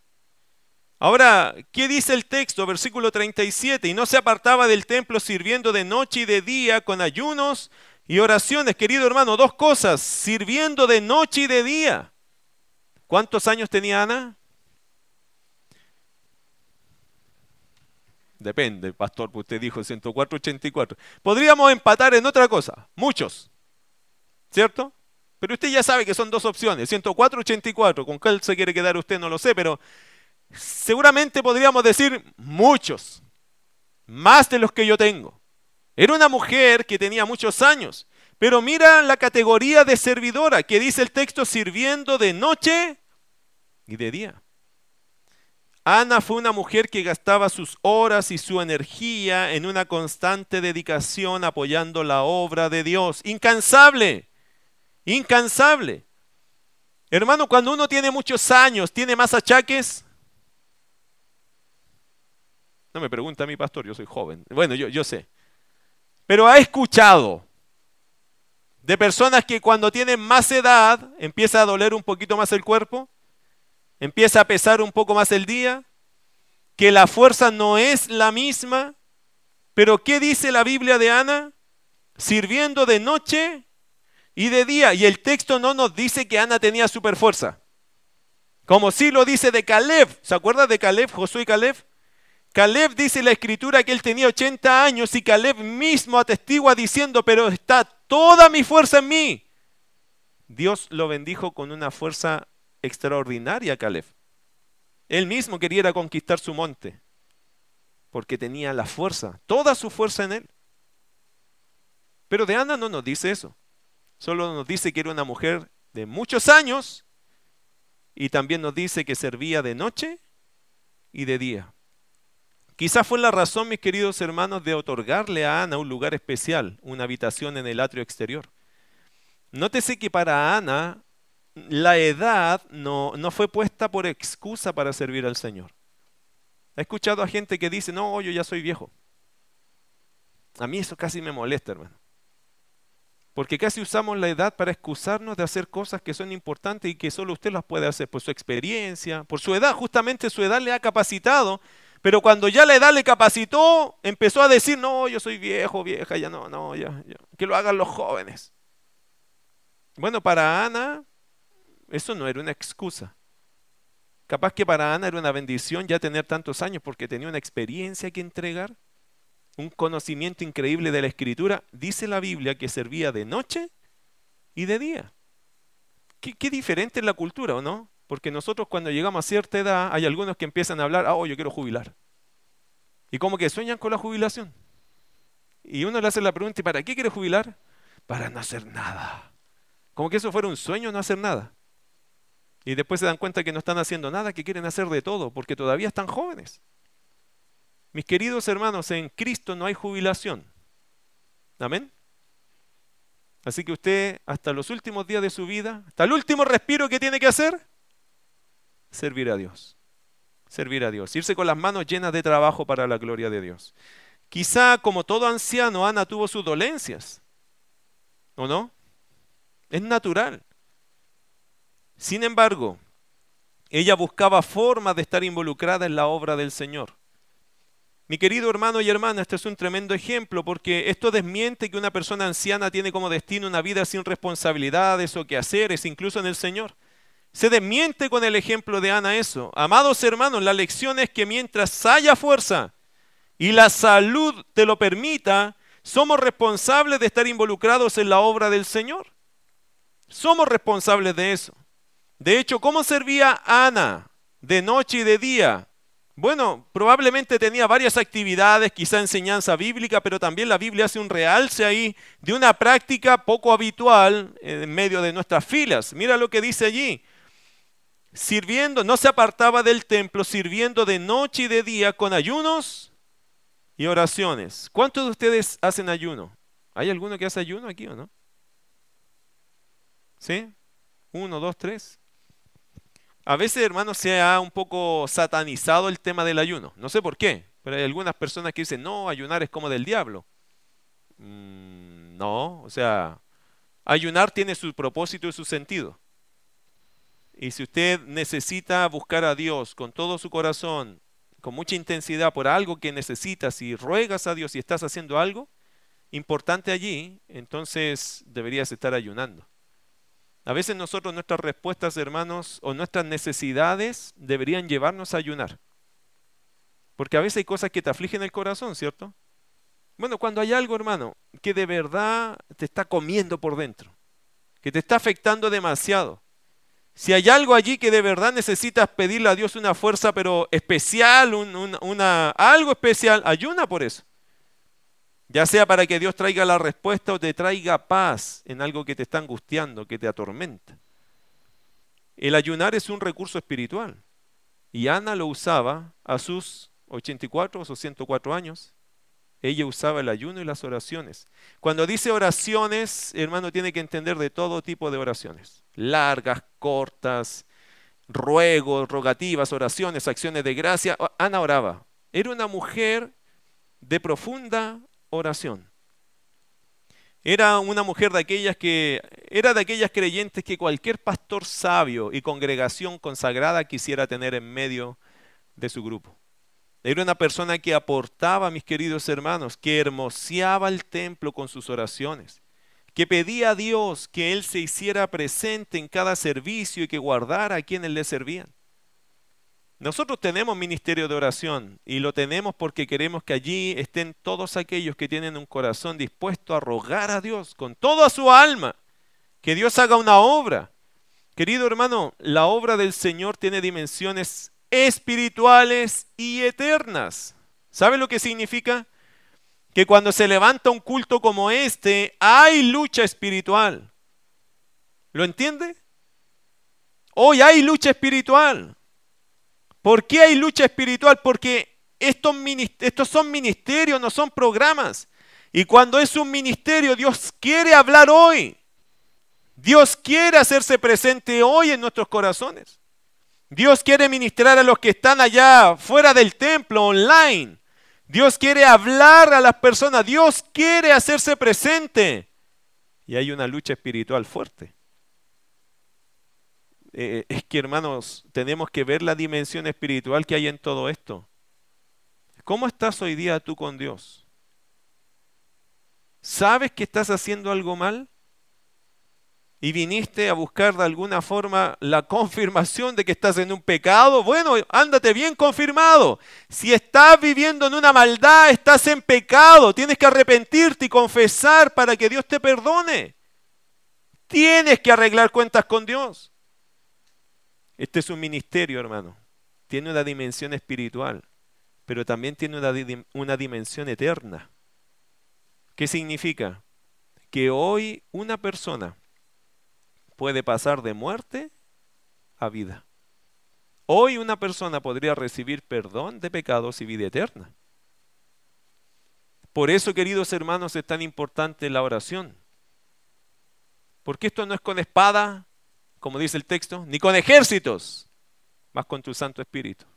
Ahora, ¿qué dice el texto? Versículo 37. Y no se apartaba del templo sirviendo de noche y de día con ayunos y oraciones. Querido hermano, dos cosas. Sirviendo de noche y de día. ¿Cuántos años tenía Ana? Depende, pastor, usted dijo 104, 84. Podríamos empatar en otra cosa, muchos, ¿cierto? Pero usted ya sabe que son dos opciones, 104, 84. ¿Con cuál se quiere quedar usted? No lo sé, pero seguramente podríamos decir muchos, más de los que yo tengo. Era una mujer que tenía muchos años, pero mira la categoría de servidora que dice el texto sirviendo de noche y de día. Ana fue una mujer que gastaba sus horas y su energía en una constante dedicación apoyando la obra de Dios. Incansable, incansable. Hermano, cuando uno tiene muchos años, ¿tiene más achaques? No me pregunta a mi pastor, yo soy joven. Bueno, yo, yo sé. Pero ha escuchado de personas que cuando tienen más edad empieza a doler un poquito más el cuerpo empieza a pesar un poco más el día, que la fuerza no es la misma, pero ¿qué dice la Biblia de Ana? Sirviendo de noche y de día. Y el texto no nos dice que Ana tenía super fuerza. Como sí lo dice de Caleb. ¿Se acuerda de Caleb, Josué y Caleb? Caleb dice la escritura que él tenía 80 años y Caleb mismo atestigua diciendo, pero está toda mi fuerza en mí. Dios lo bendijo con una fuerza extraordinaria Caleb. Él mismo quería conquistar su monte, porque tenía la fuerza, toda su fuerza en él. Pero de Ana no nos dice eso. Solo nos dice que era una mujer de muchos años y también nos dice que servía de noche y de día. Quizás fue la razón, mis queridos hermanos, de otorgarle a Ana un lugar especial, una habitación en el atrio exterior. Nótese que para Ana la edad no, no fue puesta por excusa para servir al Señor. He escuchado a gente que dice, no, yo ya soy viejo. A mí eso casi me molesta, hermano. Porque casi usamos la edad para excusarnos de hacer cosas que son importantes y que solo usted las puede hacer por su experiencia, por su edad. Justamente su edad le ha capacitado. Pero cuando ya la edad le capacitó, empezó a decir, no, yo soy viejo, vieja, ya no, no, ya, ya. que lo hagan los jóvenes. Bueno, para Ana eso no era una excusa. Capaz que para Ana era una bendición ya tener tantos años porque tenía una experiencia que entregar un conocimiento increíble de la escritura, dice la Biblia que servía de noche y de día. Qué, diferente es la cultura, ¿o no? Porque nosotros cuando llegamos a cierta edad hay algunos que empiezan a hablar, ah, oh, yo quiero jubilar. Y como que sueñan con la jubilación. Y uno le hace la pregunta, ¿y para qué quiere jubilar? Para no hacer nada. Como que eso fuera un sueño no hacer nada. Y después se dan cuenta que no están haciendo nada, que quieren hacer de todo, porque todavía están jóvenes. Mis queridos hermanos, en Cristo no hay jubilación. Amén. Así que usted hasta los últimos días de su vida, hasta el último respiro que tiene que hacer, servir a Dios. Servir a Dios. Irse con las manos llenas de trabajo para la gloria de Dios. Quizá como todo anciano, Ana tuvo sus dolencias. ¿O no? Es natural. Sin embargo, ella buscaba formas de estar involucrada en la obra del Señor. Mi querido hermano y hermana, este es un tremendo ejemplo porque esto desmiente que una persona anciana tiene como destino una vida sin responsabilidades o quehaceres, incluso en el Señor. Se desmiente con el ejemplo de Ana eso. Amados hermanos, la lección es que mientras haya fuerza y la salud te lo permita, somos responsables de estar involucrados en la obra del Señor. Somos responsables de eso. De hecho, ¿cómo servía Ana de noche y de día? Bueno, probablemente tenía varias actividades, quizá enseñanza bíblica, pero también la Biblia hace un realce ahí de una práctica poco habitual en medio de nuestras filas. Mira lo que dice allí. Sirviendo, no se apartaba del templo, sirviendo de noche y de día con ayunos y oraciones. ¿Cuántos de ustedes hacen ayuno? ¿Hay alguno que hace ayuno aquí o no? ¿Sí? Uno, dos, tres. A veces, hermanos, se ha un poco satanizado el tema del ayuno. No sé por qué, pero hay algunas personas que dicen, no, ayunar es como del diablo. Mm, no, o sea, ayunar tiene su propósito y su sentido. Y si usted necesita buscar a Dios con todo su corazón, con mucha intensidad por algo que necesitas y ruegas a Dios y estás haciendo algo importante allí, entonces deberías estar ayunando. A veces nosotros nuestras respuestas, hermanos, o nuestras necesidades deberían llevarnos a ayunar. Porque a veces hay cosas que te afligen el corazón, ¿cierto? Bueno, cuando hay algo, hermano, que de verdad te está comiendo por dentro, que te está afectando demasiado. Si hay algo allí que de verdad necesitas pedirle a Dios una fuerza, pero especial, una, algo especial, ayuna por eso. Ya sea para que Dios traiga la respuesta o te traiga paz en algo que te está angustiando, que te atormenta. El ayunar es un recurso espiritual. Y Ana lo usaba a sus 84 o 104 años. Ella usaba el ayuno y las oraciones. Cuando dice oraciones, hermano, tiene que entender de todo tipo de oraciones. Largas, cortas, ruegos, rogativas, oraciones, acciones de gracia. Ana oraba. Era una mujer de profunda oración. Era una mujer de aquellas que era de aquellas creyentes que cualquier pastor sabio y congregación consagrada quisiera tener en medio de su grupo. Era una persona que aportaba, mis queridos hermanos, que hermoseaba el templo con sus oraciones, que pedía a Dios que Él se hiciera presente en cada servicio y que guardara a quienes le servían. Nosotros tenemos ministerio de oración y lo tenemos porque queremos que allí estén todos aquellos que tienen un corazón dispuesto a rogar a Dios con toda su alma, que Dios haga una obra. Querido hermano, la obra del Señor tiene dimensiones espirituales y eternas. ¿Sabe lo que significa? Que cuando se levanta un culto como este, hay lucha espiritual. ¿Lo entiende? Hoy hay lucha espiritual. ¿Por qué hay lucha espiritual? Porque estos, estos son ministerios, no son programas. Y cuando es un ministerio, Dios quiere hablar hoy. Dios quiere hacerse presente hoy en nuestros corazones. Dios quiere ministrar a los que están allá fuera del templo, online. Dios quiere hablar a las personas. Dios quiere hacerse presente. Y hay una lucha espiritual fuerte. Eh, es que hermanos, tenemos que ver la dimensión espiritual que hay en todo esto. ¿Cómo estás hoy día tú con Dios? ¿Sabes que estás haciendo algo mal? Y viniste a buscar de alguna forma la confirmación de que estás en un pecado, bueno, ándate bien confirmado. Si estás viviendo en una maldad, estás en pecado, tienes que arrepentirte y confesar para que Dios te perdone. Tienes que arreglar cuentas con Dios. Este es un ministerio, hermano. Tiene una dimensión espiritual, pero también tiene una, una dimensión eterna. ¿Qué significa? Que hoy una persona puede pasar de muerte a vida. Hoy una persona podría recibir perdón de pecados y vida eterna. Por eso, queridos hermanos, es tan importante la oración. Porque esto no es con espada, como dice el texto, ni con ejércitos, más con tu Santo Espíritu.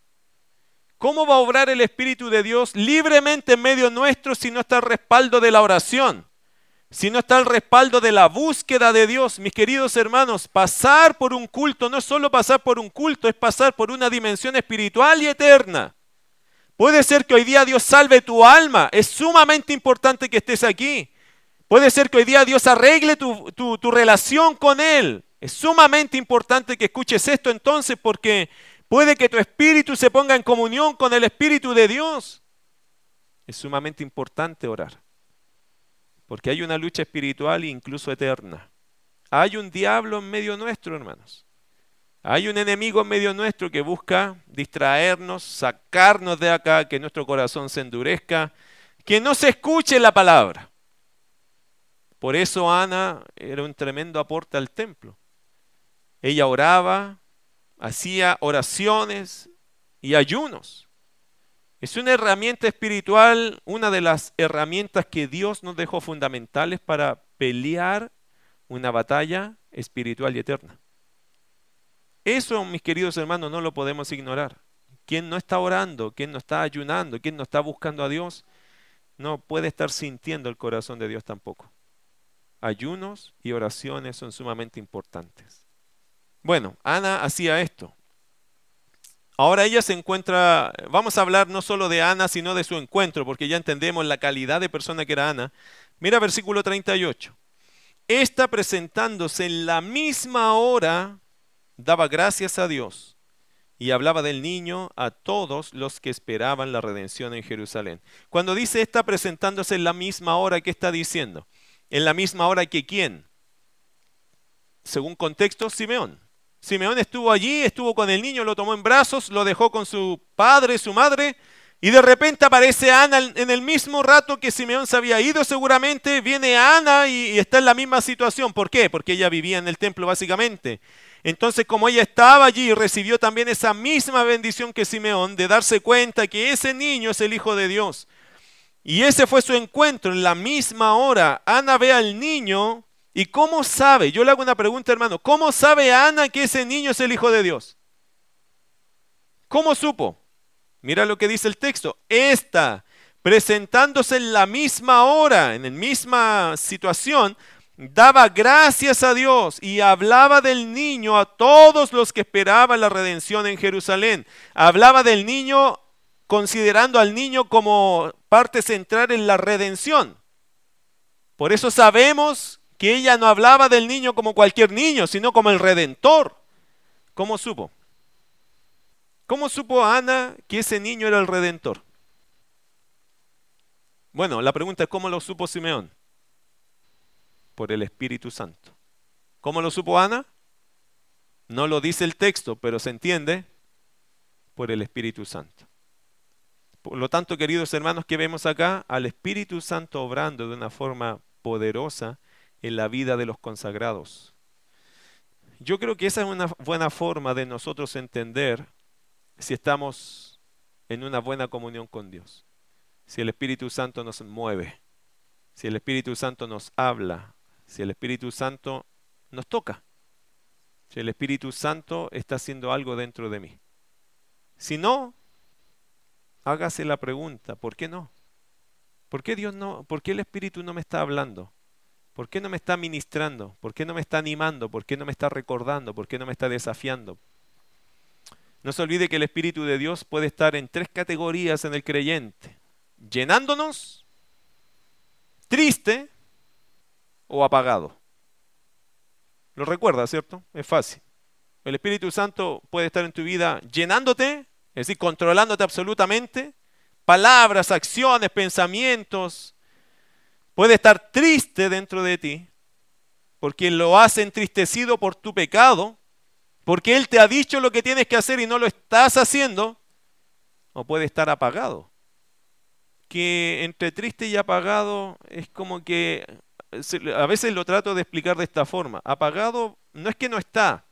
¿Cómo va a obrar el Espíritu de Dios libremente en medio nuestro si no está el respaldo de la oración? Si no está el respaldo de la búsqueda de Dios, mis queridos hermanos, pasar por un culto no es solo pasar por un culto, es pasar por una dimensión espiritual y eterna. Puede ser que hoy día Dios salve tu alma, es sumamente importante que estés aquí. Puede ser que hoy día Dios arregle tu, tu relación con Él. Es sumamente importante que escuches esto entonces porque puede que tu espíritu se ponga en comunión con el Espíritu de Dios. Es sumamente importante orar. Porque hay una lucha espiritual e incluso eterna. Hay un diablo en medio nuestro, hermanos. Hay un enemigo en medio nuestro que busca distraernos, sacarnos de acá, que nuestro corazón se endurezca, que no se escuche la palabra. Por eso Ana era un tremendo aporte al templo. Ella oraba, hacía oraciones y ayunos. Es una herramienta espiritual, una de las herramientas que Dios nos dejó fundamentales para pelear una batalla espiritual y eterna. Eso, mis queridos hermanos, no lo podemos ignorar. Quien no está orando, quien no está ayunando, quien no está buscando a Dios, no puede estar sintiendo el corazón de Dios tampoco. Ayunos y oraciones son sumamente importantes. Bueno, Ana hacía esto. Ahora ella se encuentra, vamos a hablar no solo de Ana, sino de su encuentro, porque ya entendemos la calidad de persona que era Ana. Mira versículo 38. Esta presentándose en la misma hora, daba gracias a Dios y hablaba del niño a todos los que esperaban la redención en Jerusalén. Cuando dice esta presentándose en la misma hora, ¿qué está diciendo? En la misma hora que quién? Según contexto, Simeón. Simeón estuvo allí, estuvo con el niño, lo tomó en brazos, lo dejó con su padre, su madre, y de repente aparece Ana en el mismo rato que Simeón se había ido seguramente, viene Ana y, está en la misma situación. ¿Por qué? Porque ella vivía en el templo básicamente. Entonces como ella estaba allí, recibió también esa misma bendición que Simeón de darse cuenta que ese niño es el Hijo de Dios. Y ese fue su encuentro en la misma hora. Ana ve al niño ¿Y cómo sabe? Yo le hago una pregunta, hermano. ¿Cómo sabe Ana que ese niño es el Hijo de Dios? ¿Cómo supo? Mira lo que dice el texto. Esta, presentándose en la misma hora, en la misma situación, daba gracias a Dios y hablaba del niño a todos los que esperaban la redención en Jerusalén. Hablaba del niño considerando al niño como parte central en la redención. Por eso sabemos que ella no hablaba del niño como cualquier niño, sino como el redentor. ¿Cómo supo? ¿Cómo supo Ana que ese niño era el redentor? Bueno, la pregunta es ¿cómo lo supo Simeón? Por el Espíritu Santo. ¿Cómo lo supo Ana? No lo dice el texto, pero se entiende por el Espíritu Santo. Por lo tanto, queridos hermanos, que vemos acá al Espíritu Santo obrando de una forma poderosa en la vida de los consagrados. Yo creo que esa es una buena forma de nosotros entender si estamos en una buena comunión con Dios. Si el Espíritu Santo nos mueve, si el Espíritu Santo nos habla, si el Espíritu Santo nos toca, si el Espíritu Santo está haciendo algo dentro de mí. Si no, hágase la pregunta, ¿por qué no? ¿Por qué Dios no, por qué el Espíritu no me está hablando? ¿Por qué no me está ministrando? ¿Por qué no me está animando? ¿Por qué no me está recordando? ¿Por qué no me está desafiando? No se olvide que el Espíritu de Dios puede estar en tres categorías en el creyente. Llenándonos, triste o apagado. Lo recuerda, ¿cierto? Es fácil. El Espíritu Santo puede estar en tu vida llenándote, es decir, controlándote absolutamente. Palabras, acciones, pensamientos, puede estar triste dentro de ti, porque lo has entristecido por tu pecado, porque Él te ha dicho lo que tienes que hacer y no lo estás haciendo, o puede estar apagado. Que entre triste y apagado es como que a veces lo trato de explicar de esta forma. Apagado no es que no está,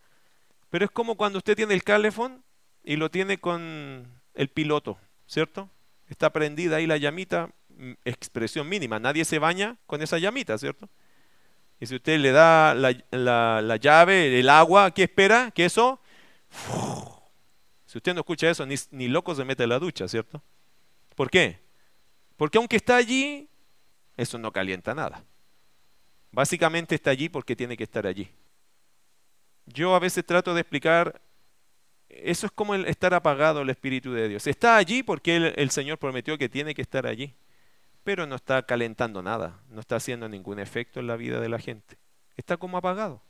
pero es como cuando usted tiene el calefón y lo tiene con el piloto, ¿cierto? Está prendida ahí la llamita, expresión mínima. Nadie se baña con esa llamita, ¿cierto? Y si usted le da la, llave, el agua, ¿qué espera? Que eso... Si usted no escucha eso, ni, ni loco se mete en la ducha, ¿cierto? ¿Por qué? Porque aunque está allí, eso no calienta nada. Básicamente está allí porque tiene que estar allí. Yo a veces trato de explicar, eso es como el estar apagado el Espíritu de Dios. Está allí porque el Señor prometió que tiene que estar allí pero no está calentando nada, no está haciendo ningún efecto en la vida de la gente. Está como apagado.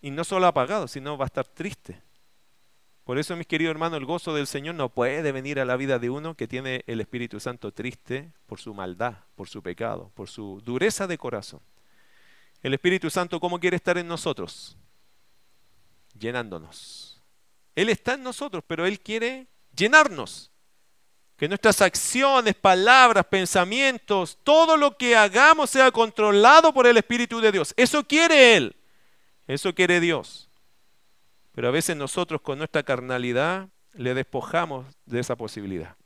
Y no solo apagado, sino va a estar triste. Por eso, mis queridos hermanos, el gozo del Señor no puede venir a la vida de uno que tiene el Espíritu Santo triste por su maldad, por su pecado, por su dureza de corazón. El Espíritu Santo, ¿cómo quiere estar en nosotros? Llenándonos. Él está en nosotros, pero Él quiere llenarnos. Que nuestras acciones, palabras, pensamientos, todo lo que hagamos sea controlado por el Espíritu de Dios. Eso quiere Él. Eso quiere Dios. Pero a veces nosotros con nuestra carnalidad le despojamos de esa posibilidad.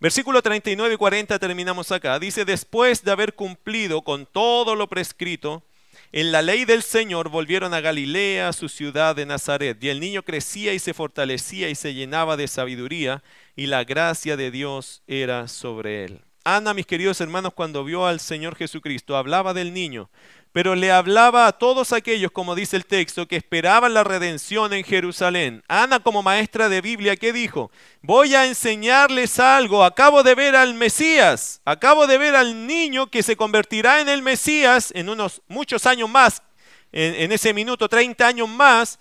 Versículo 39 y 40 terminamos acá. Dice, después de haber cumplido con todo lo prescrito, en la ley del Señor volvieron a Galilea, su ciudad de Nazaret, y el niño crecía y se fortalecía y se llenaba de sabiduría, y la gracia de Dios era sobre él. Ana, mis queridos hermanos, cuando vio al Señor Jesucristo, hablaba del niño, pero le hablaba a todos aquellos, como dice el texto, que esperaban la redención en Jerusalén. Ana, como maestra de Biblia, ¿qué dijo? Voy a enseñarles algo. Acabo de ver al Mesías, acabo de ver al niño que se convertirá en el Mesías en unos muchos años más, en, en ese minuto, 30 años más,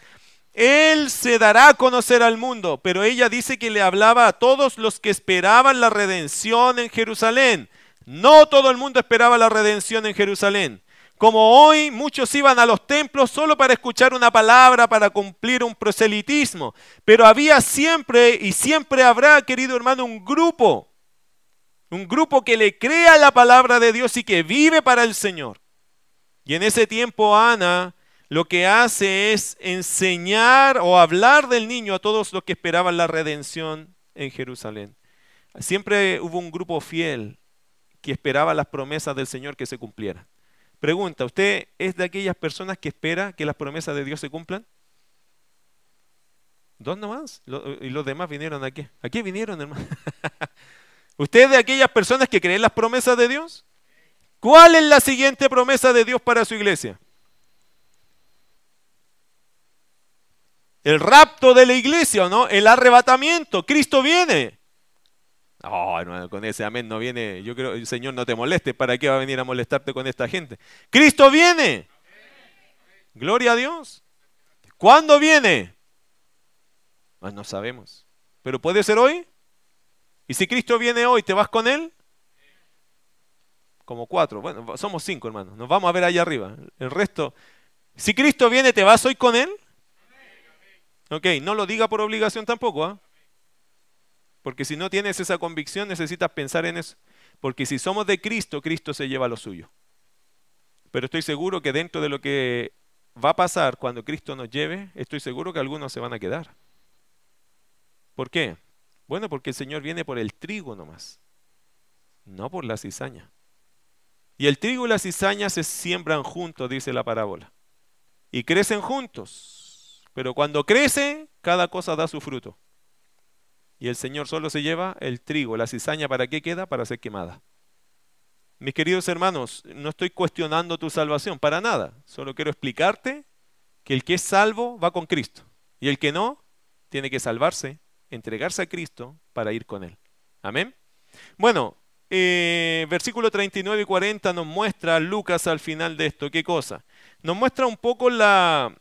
él se dará a conocer al mundo, pero ella dice que le hablaba a todos los que esperaban la redención en Jerusalén. No todo el mundo esperaba la redención en Jerusalén. Como hoy muchos iban a los templos solo para escuchar una palabra, para cumplir un proselitismo. Pero había siempre y siempre habrá, querido hermano, un grupo. Un grupo que le crea la palabra de Dios y que vive para el Señor. Y en ese tiempo Ana lo que hace es enseñar o hablar del niño a todos los que esperaban la redención en Jerusalén. Siempre hubo un grupo fiel que esperaba las promesas del Señor que se cumplieran. Pregunta, ¿usted es de aquellas personas que espera que las promesas de Dios se cumplan? ¿Dos nomás? ¿Y los demás vinieron aquí? ¿A qué vinieron, hermano? ¿Usted es de aquellas personas que creen las promesas de Dios? ¿Cuál es la siguiente promesa de Dios para su iglesia? El rapto de la iglesia, ¿o no? El arrebatamiento. Cristo viene. Oh, hermano, con ese amén no viene. Yo creo, el Señor no te moleste. ¿Para qué va a venir a molestarte con esta gente? Cristo viene. Gloria a Dios. ¿Cuándo viene? No sabemos. Pero puede ser hoy. ¿Y si Cristo viene hoy, te vas con Él? Como cuatro. Bueno, somos cinco, hermanos. Nos vamos a ver allá arriba. El resto. Si Cristo viene, ¿te vas hoy con Él? Ok, no lo diga por obligación tampoco, ¿ah? Porque si no tienes esa convicción necesitas pensar en eso. Porque si somos de Cristo, Cristo se lleva lo suyo. Pero estoy seguro que dentro de lo que va a pasar cuando Cristo nos lleve, estoy seguro que algunos se van a quedar. ¿Por qué? Bueno, porque el Señor viene por el trigo nomás, no por la cizaña. Y el trigo y la cizaña se siembran juntos, dice la parábola. Y crecen juntos. Pero cuando crecen, cada cosa da su fruto. Y el Señor solo se lleva el trigo, la cizaña, ¿para qué queda? Para ser quemada. Mis queridos hermanos, no estoy cuestionando tu salvación, para nada. Solo quiero explicarte que el que es salvo va con Cristo. Y el que no, tiene que salvarse, entregarse a Cristo para ir con Él. Amén. Bueno, eh, versículo 39 y 40 nos muestra Lucas al final de esto. ¿Qué cosa? Nos muestra un poco la,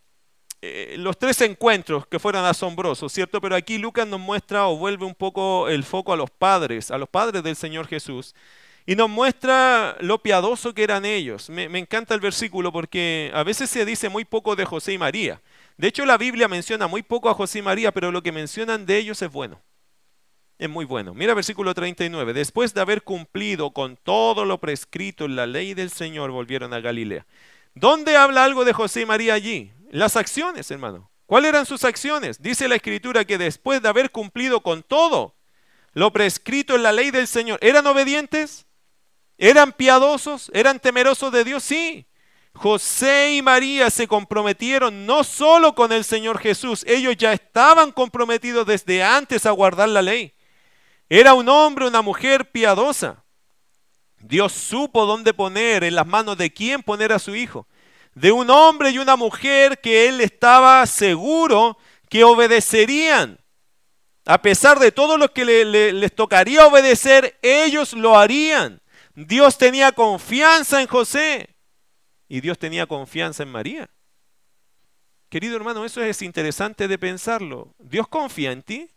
eh, los tres encuentros que fueron asombrosos, ¿cierto? Pero aquí Lucas nos muestra o vuelve un poco el foco a los padres, a los padres del Señor Jesús. Y nos muestra lo piadoso que eran ellos. Me, me, encanta el versículo porque a veces se dice muy poco de José y María. De hecho, la Biblia menciona muy poco a José y María, pero lo que mencionan de ellos es bueno. Es muy bueno. Mira versículo 39. Después de haber cumplido con todo lo prescrito en la ley del Señor, volvieron a Galilea. ¿Dónde habla algo de José y María allí? Las acciones, hermano. ¿Cuáles eran sus acciones? Dice la escritura que después de haber cumplido con todo lo prescrito en la ley del Señor, ¿eran obedientes? ¿Eran piadosos? ¿Eran temerosos de Dios? Sí. José y María se comprometieron no solo con el Señor Jesús, ellos ya estaban comprometidos desde antes a guardar la ley. Era un hombre, una mujer piadosa. Dios supo dónde poner, en las manos de quién poner a su hijo de un hombre y una mujer que él estaba seguro que obedecerían. A pesar de todo lo que les tocaría obedecer, ellos lo harían. Dios tenía confianza en José y Dios tenía confianza en María. Querido hermano, eso es interesante de pensarlo. ¿Dios confía en ti?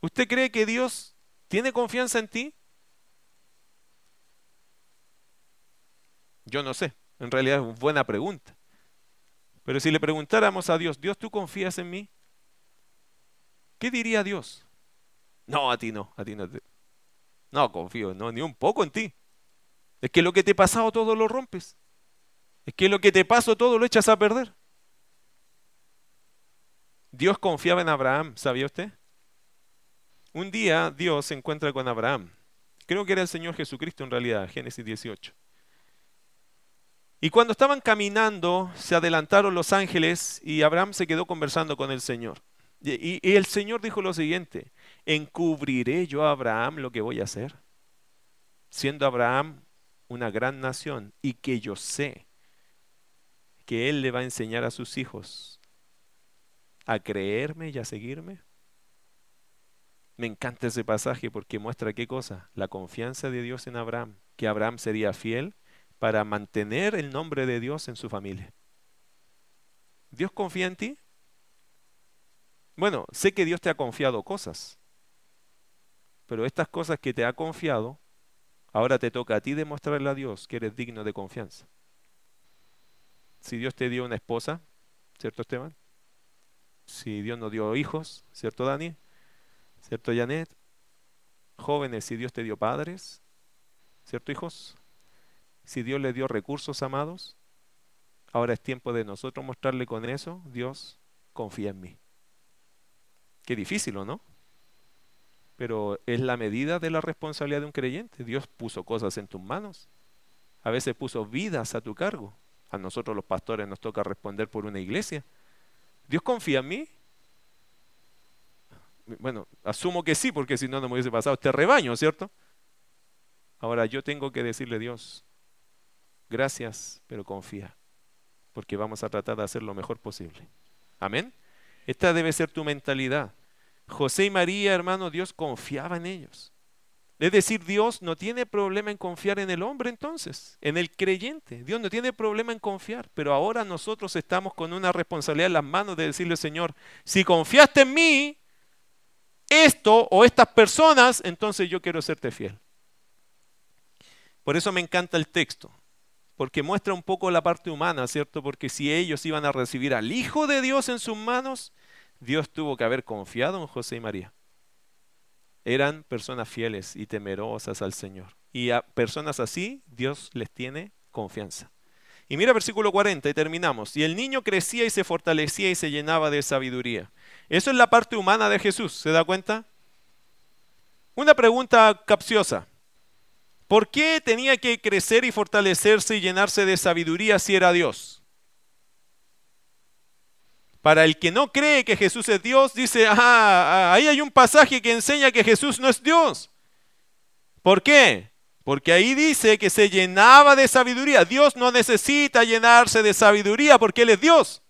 ¿Usted cree que Dios tiene confianza en ti? Yo no sé, en realidad es una buena pregunta. Pero si le preguntáramos a Dios, Dios, ¿tú confías en mí? ¿Qué diría Dios? No, a ti no, a ti no. No confío, no, ni un poco en ti. Es que lo que te ha pasado todo lo rompes. Es que lo que te pasó todo lo echas a perder. Dios confiaba en Abraham, ¿sabía usted? Un día Dios se encuentra con Abraham. Creo que era el Señor Jesucristo en realidad, Génesis 18. Y cuando estaban caminando, se adelantaron los ángeles y Abraham se quedó conversando con el Señor. Y, el Señor dijo lo siguiente, ¿encubriré yo a Abraham lo que voy a hacer? Siendo Abraham una gran nación y que yo sé que él le va a enseñar a sus hijos a creerme y a seguirme. Me encanta ese pasaje porque muestra qué cosa, la confianza de Dios en Abraham, que Abraham sería fiel para mantener el nombre de Dios en su familia. ¿Dios confía en ti? Bueno, sé que Dios te ha confiado cosas, pero estas cosas que te ha confiado, ahora te toca a ti demostrarle a Dios que eres digno de confianza. Si Dios te dio una esposa, ¿cierto Esteban? Si Dios nos dio hijos, ¿cierto Dani? ¿Cierto Janet? Jóvenes, si Dios te dio padres, ¿cierto hijos? Si Dios le dio recursos, amados, ahora es tiempo de nosotros mostrarle con eso, Dios confía en mí. Qué difícil, ¿o no? Pero es la medida de la responsabilidad de un creyente. Dios puso cosas en tus manos. A veces puso vidas a tu cargo. A nosotros los pastores nos toca responder por una iglesia. ¿Dios confía en mí? Bueno, asumo que sí, porque si no, no me hubiese pasado este rebaño, ¿cierto? Ahora yo tengo que decirle a Dios, Gracias, pero confía, porque vamos a tratar de hacer lo mejor posible. Amén. Esta debe ser tu mentalidad. José y María, hermano, Dios confiaba en ellos. Es decir, Dios no tiene problema en confiar en el hombre entonces, en el creyente. Dios no tiene problema en confiar, pero ahora nosotros estamos con una responsabilidad en las manos de decirle, Señor, si confiaste en mí, esto o estas personas, entonces yo quiero serte fiel. Por eso me encanta el texto porque muestra un poco la parte humana, ¿cierto? Porque si ellos iban a recibir al Hijo de Dios en sus manos, Dios tuvo que haber confiado en José y María. Eran personas fieles y temerosas al Señor. Y a personas así, Dios les tiene confianza. Y mira versículo 40 y terminamos. Y el niño crecía y se fortalecía y se llenaba de sabiduría. Eso es la parte humana de Jesús, ¿se da cuenta? Una pregunta capciosa. ¿Por qué tenía que crecer y fortalecerse y llenarse de sabiduría si era Dios? Para el que no cree que Jesús es Dios, dice, ah, ahí hay un pasaje que enseña que Jesús no es Dios. ¿Por qué? Porque ahí dice que se llenaba de sabiduría. Dios no necesita llenarse de sabiduría porque Él es Dios.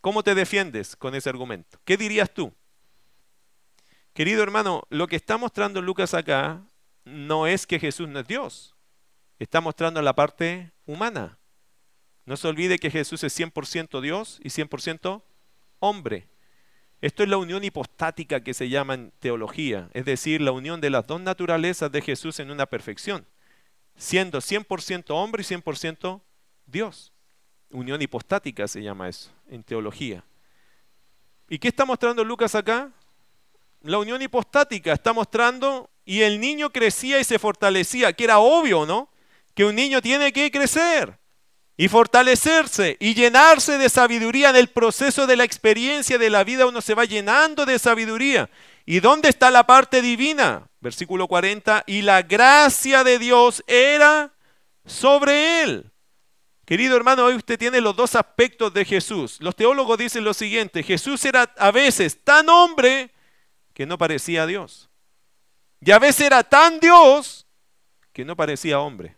¿Cómo te defiendes con ese argumento? ¿Qué dirías tú? Querido hermano, lo que está mostrando Lucas acá no es que Jesús no es Dios. Está mostrando la parte humana. No se olvide que Jesús es 100% Dios y 100% hombre. Esto es la unión hipostática que se llama en teología, es decir, la unión de las dos naturalezas de Jesús en una perfección, siendo 100% hombre y 100% Dios. Unión hipostática se llama eso en teología. ¿Y qué está mostrando Lucas acá? La unión hipostática está mostrando y el niño crecía y se fortalecía, que era obvio, ¿no? Que un niño tiene que crecer y fortalecerse y llenarse de sabiduría en el proceso de la experiencia de la vida, uno se va llenando de sabiduría. ¿Y dónde está la parte divina? Versículo 40, y la gracia de Dios era sobre él. Querido hermano, hoy usted tiene los dos aspectos de Jesús. Los teólogos dicen lo siguiente, Jesús era a veces tan hombre que no parecía Dios. Y a veces era tan Dios que no parecía hombre.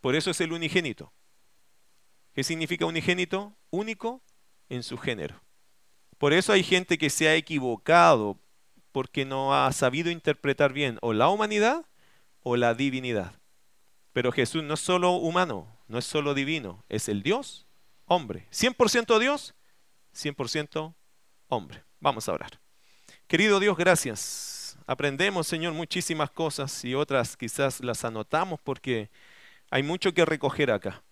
Por eso es el unigénito. ¿Qué significa unigénito? Único en su género. Por eso hay gente que se ha equivocado porque no ha sabido interpretar bien o la humanidad o la divinidad. Pero Jesús no es solo humano, no es solo divino, es el Dios, hombre. 100% Dios, 100% hombre. Vamos a orar. Querido Dios, gracias aprendemos, Señor, muchísimas cosas y otras quizás las anotamos porque hay mucho que recoger acá.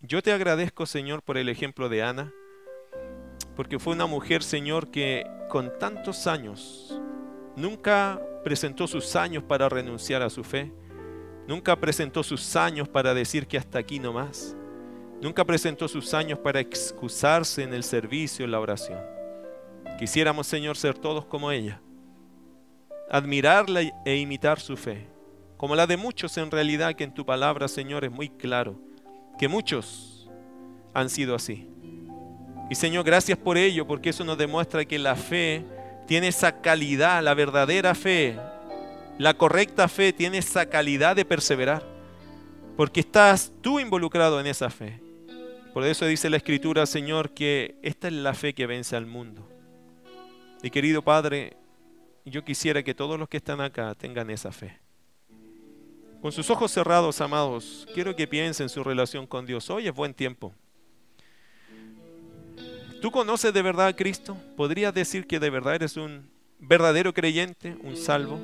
Yo te agradezco, Señor, por el ejemplo de Ana, porque fue una mujer, Señor, que con tantos años nunca presentó sus años para renunciar a su fe, nunca presentó sus años para decir que hasta aquí no más, nunca presentó sus años para excusarse en el servicio, en la oración. Quisiéramos, Señor, ser todos como ella admirarla e imitar su fe, como la de muchos en realidad que en tu palabra, Señor, es muy claro, que muchos han sido así. Y Señor, gracias por ello, porque eso nos demuestra que la fe tiene esa calidad, la verdadera fe, la correcta fe tiene esa calidad de perseverar, porque estás tú involucrado en esa fe. Por eso dice la Escritura, Señor, que esta es la fe que vence al mundo. Y querido Padre, yo quisiera que todos los que están acá tengan esa fe. Con sus ojos cerrados, amados, quiero que piensen su relación con Dios. Hoy es buen tiempo. ¿Tú conoces de verdad a Cristo? ¿Podrías decir que de verdad eres un verdadero creyente, un salvo?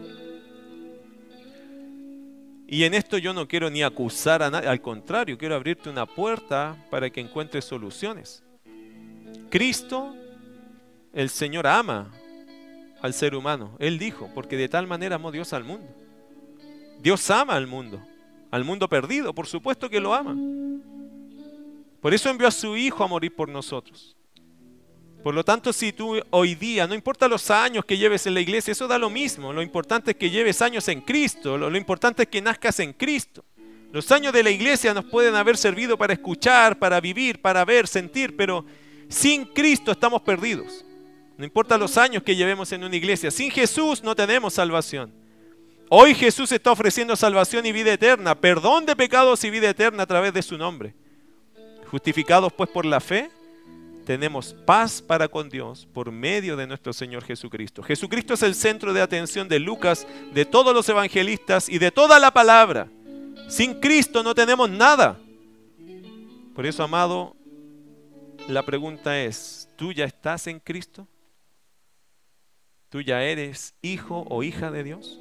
Y en esto yo no quiero ni acusar a nadie, al contrario, quiero abrirte una puerta para que encuentres soluciones. Cristo, el Señor ama al ser humano. Él dijo, porque de tal manera amó Dios al mundo. Dios ama al mundo, al mundo perdido, por supuesto que lo ama. Por eso envió a su Hijo a morir por nosotros. Por lo tanto, si tú hoy día, no importa los años que lleves en la iglesia, eso da lo mismo. Lo importante es que lleves años en Cristo. Lo, lo importante es que nazcas en Cristo. Los años de la iglesia nos pueden haber servido para escuchar, para vivir, para ver, sentir, pero sin Cristo estamos perdidos. No importa los años que llevemos en una iglesia, sin Jesús no tenemos salvación. Hoy Jesús está ofreciendo salvación y vida eterna, perdón de pecados y vida eterna a través de su nombre. Justificados pues por la fe, tenemos paz para con Dios por medio de nuestro Señor Jesucristo. Jesucristo es el centro de atención de Lucas, de todos los evangelistas y de toda la palabra. Sin Cristo no tenemos nada. Por eso, amado, la pregunta es, ¿tú ya estás en Cristo? ¿Tú ya eres hijo o hija de Dios?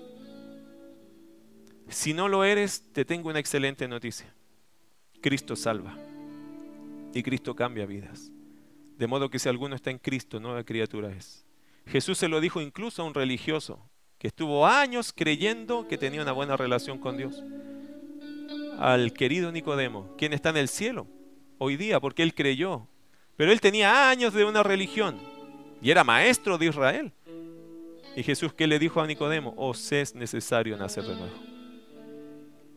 Si no lo eres, te tengo una excelente noticia. Cristo salva y Cristo cambia vidas. De modo que si alguno está en Cristo, nueva criatura es. Jesús se lo dijo incluso a un religioso que estuvo años creyendo que tenía una buena relación con Dios. al querido Nicodemo, quien está en el cielo hoy día, porque él creyó. Pero él tenía años de una religión y era maestro de Israel. Y Jesús, ¿qué le dijo a Nicodemo? Os es necesario nacer de nuevo.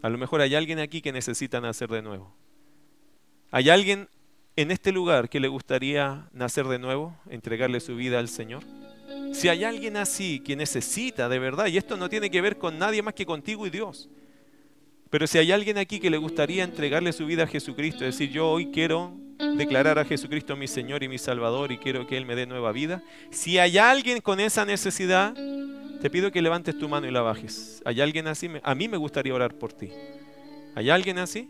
A lo mejor hay alguien aquí que necesita nacer de nuevo. ¿Hay alguien en este lugar que le gustaría nacer de nuevo, entregarle su vida al Señor? Si hay alguien así que necesita de verdad, y esto no tiene que ver con nadie más que contigo y Dios, pero si hay alguien aquí que le gustaría entregarle su vida a Jesucristo, decir, yo hoy quiero declarar a Jesucristo mi Señor y mi Salvador y quiero que Él me dé nueva vida, si hay alguien con esa necesidad, te pido que levantes tu mano y la bajes. ¿Hay alguien así? A mí me gustaría orar por ti. ¿Hay alguien así?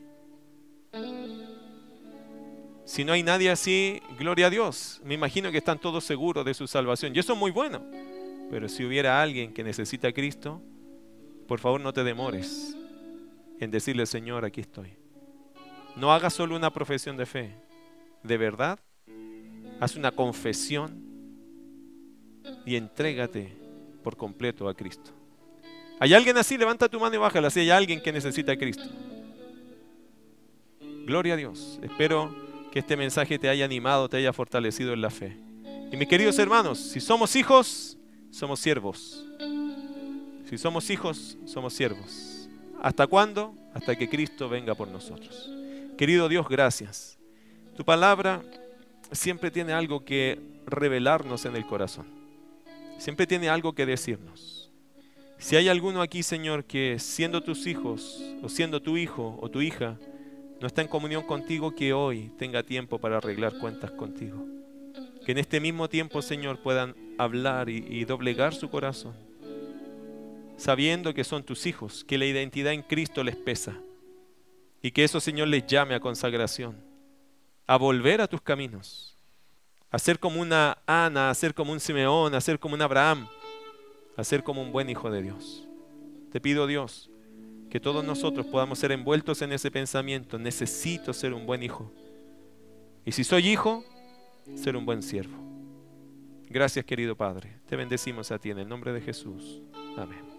Si no hay nadie así, gloria a Dios. Me imagino que están todos seguros de su salvación. Y eso es muy bueno. Pero si hubiera alguien que necesita a Cristo, por favor no te demores en decirle, Señor, aquí estoy. No hagas solo una profesión de fe. De verdad, haz una confesión y entrégate por completo a Cristo. ¿Hay alguien así? Levanta tu mano y bájala. Si hay alguien que necesita a Cristo. Gloria a Dios. Espero que este mensaje te haya animado, te haya fortalecido en la fe. Y mis queridos hermanos, si somos hijos, somos siervos. Si somos hijos, somos siervos. ¿Hasta cuándo? Hasta que Cristo venga por nosotros. Querido Dios, gracias. Tu palabra siempre tiene algo que revelarnos en el corazón. Siempre tiene algo que decirnos. Si hay alguno aquí, Señor, que siendo tus hijos, o siendo tu hijo o tu hija, no está en comunión contigo, que hoy tenga tiempo para arreglar cuentas contigo. Que en este mismo tiempo, Señor, puedan hablar y, doblegar su corazón, sabiendo que son tus hijos, que la identidad en Cristo les pesa y que eso, Señor, les llame a consagración, a volver a tus caminos, a ser como una Ana, a ser como un Simeón, a ser como un Abraham, a ser como un buen hijo de Dios. Te pido, Dios, que todos nosotros podamos ser envueltos en ese pensamiento. Necesito ser un buen hijo. Y si soy hijo, ser un buen siervo. Gracias querido Padre. Te bendecimos a ti en el nombre de Jesús. Amén.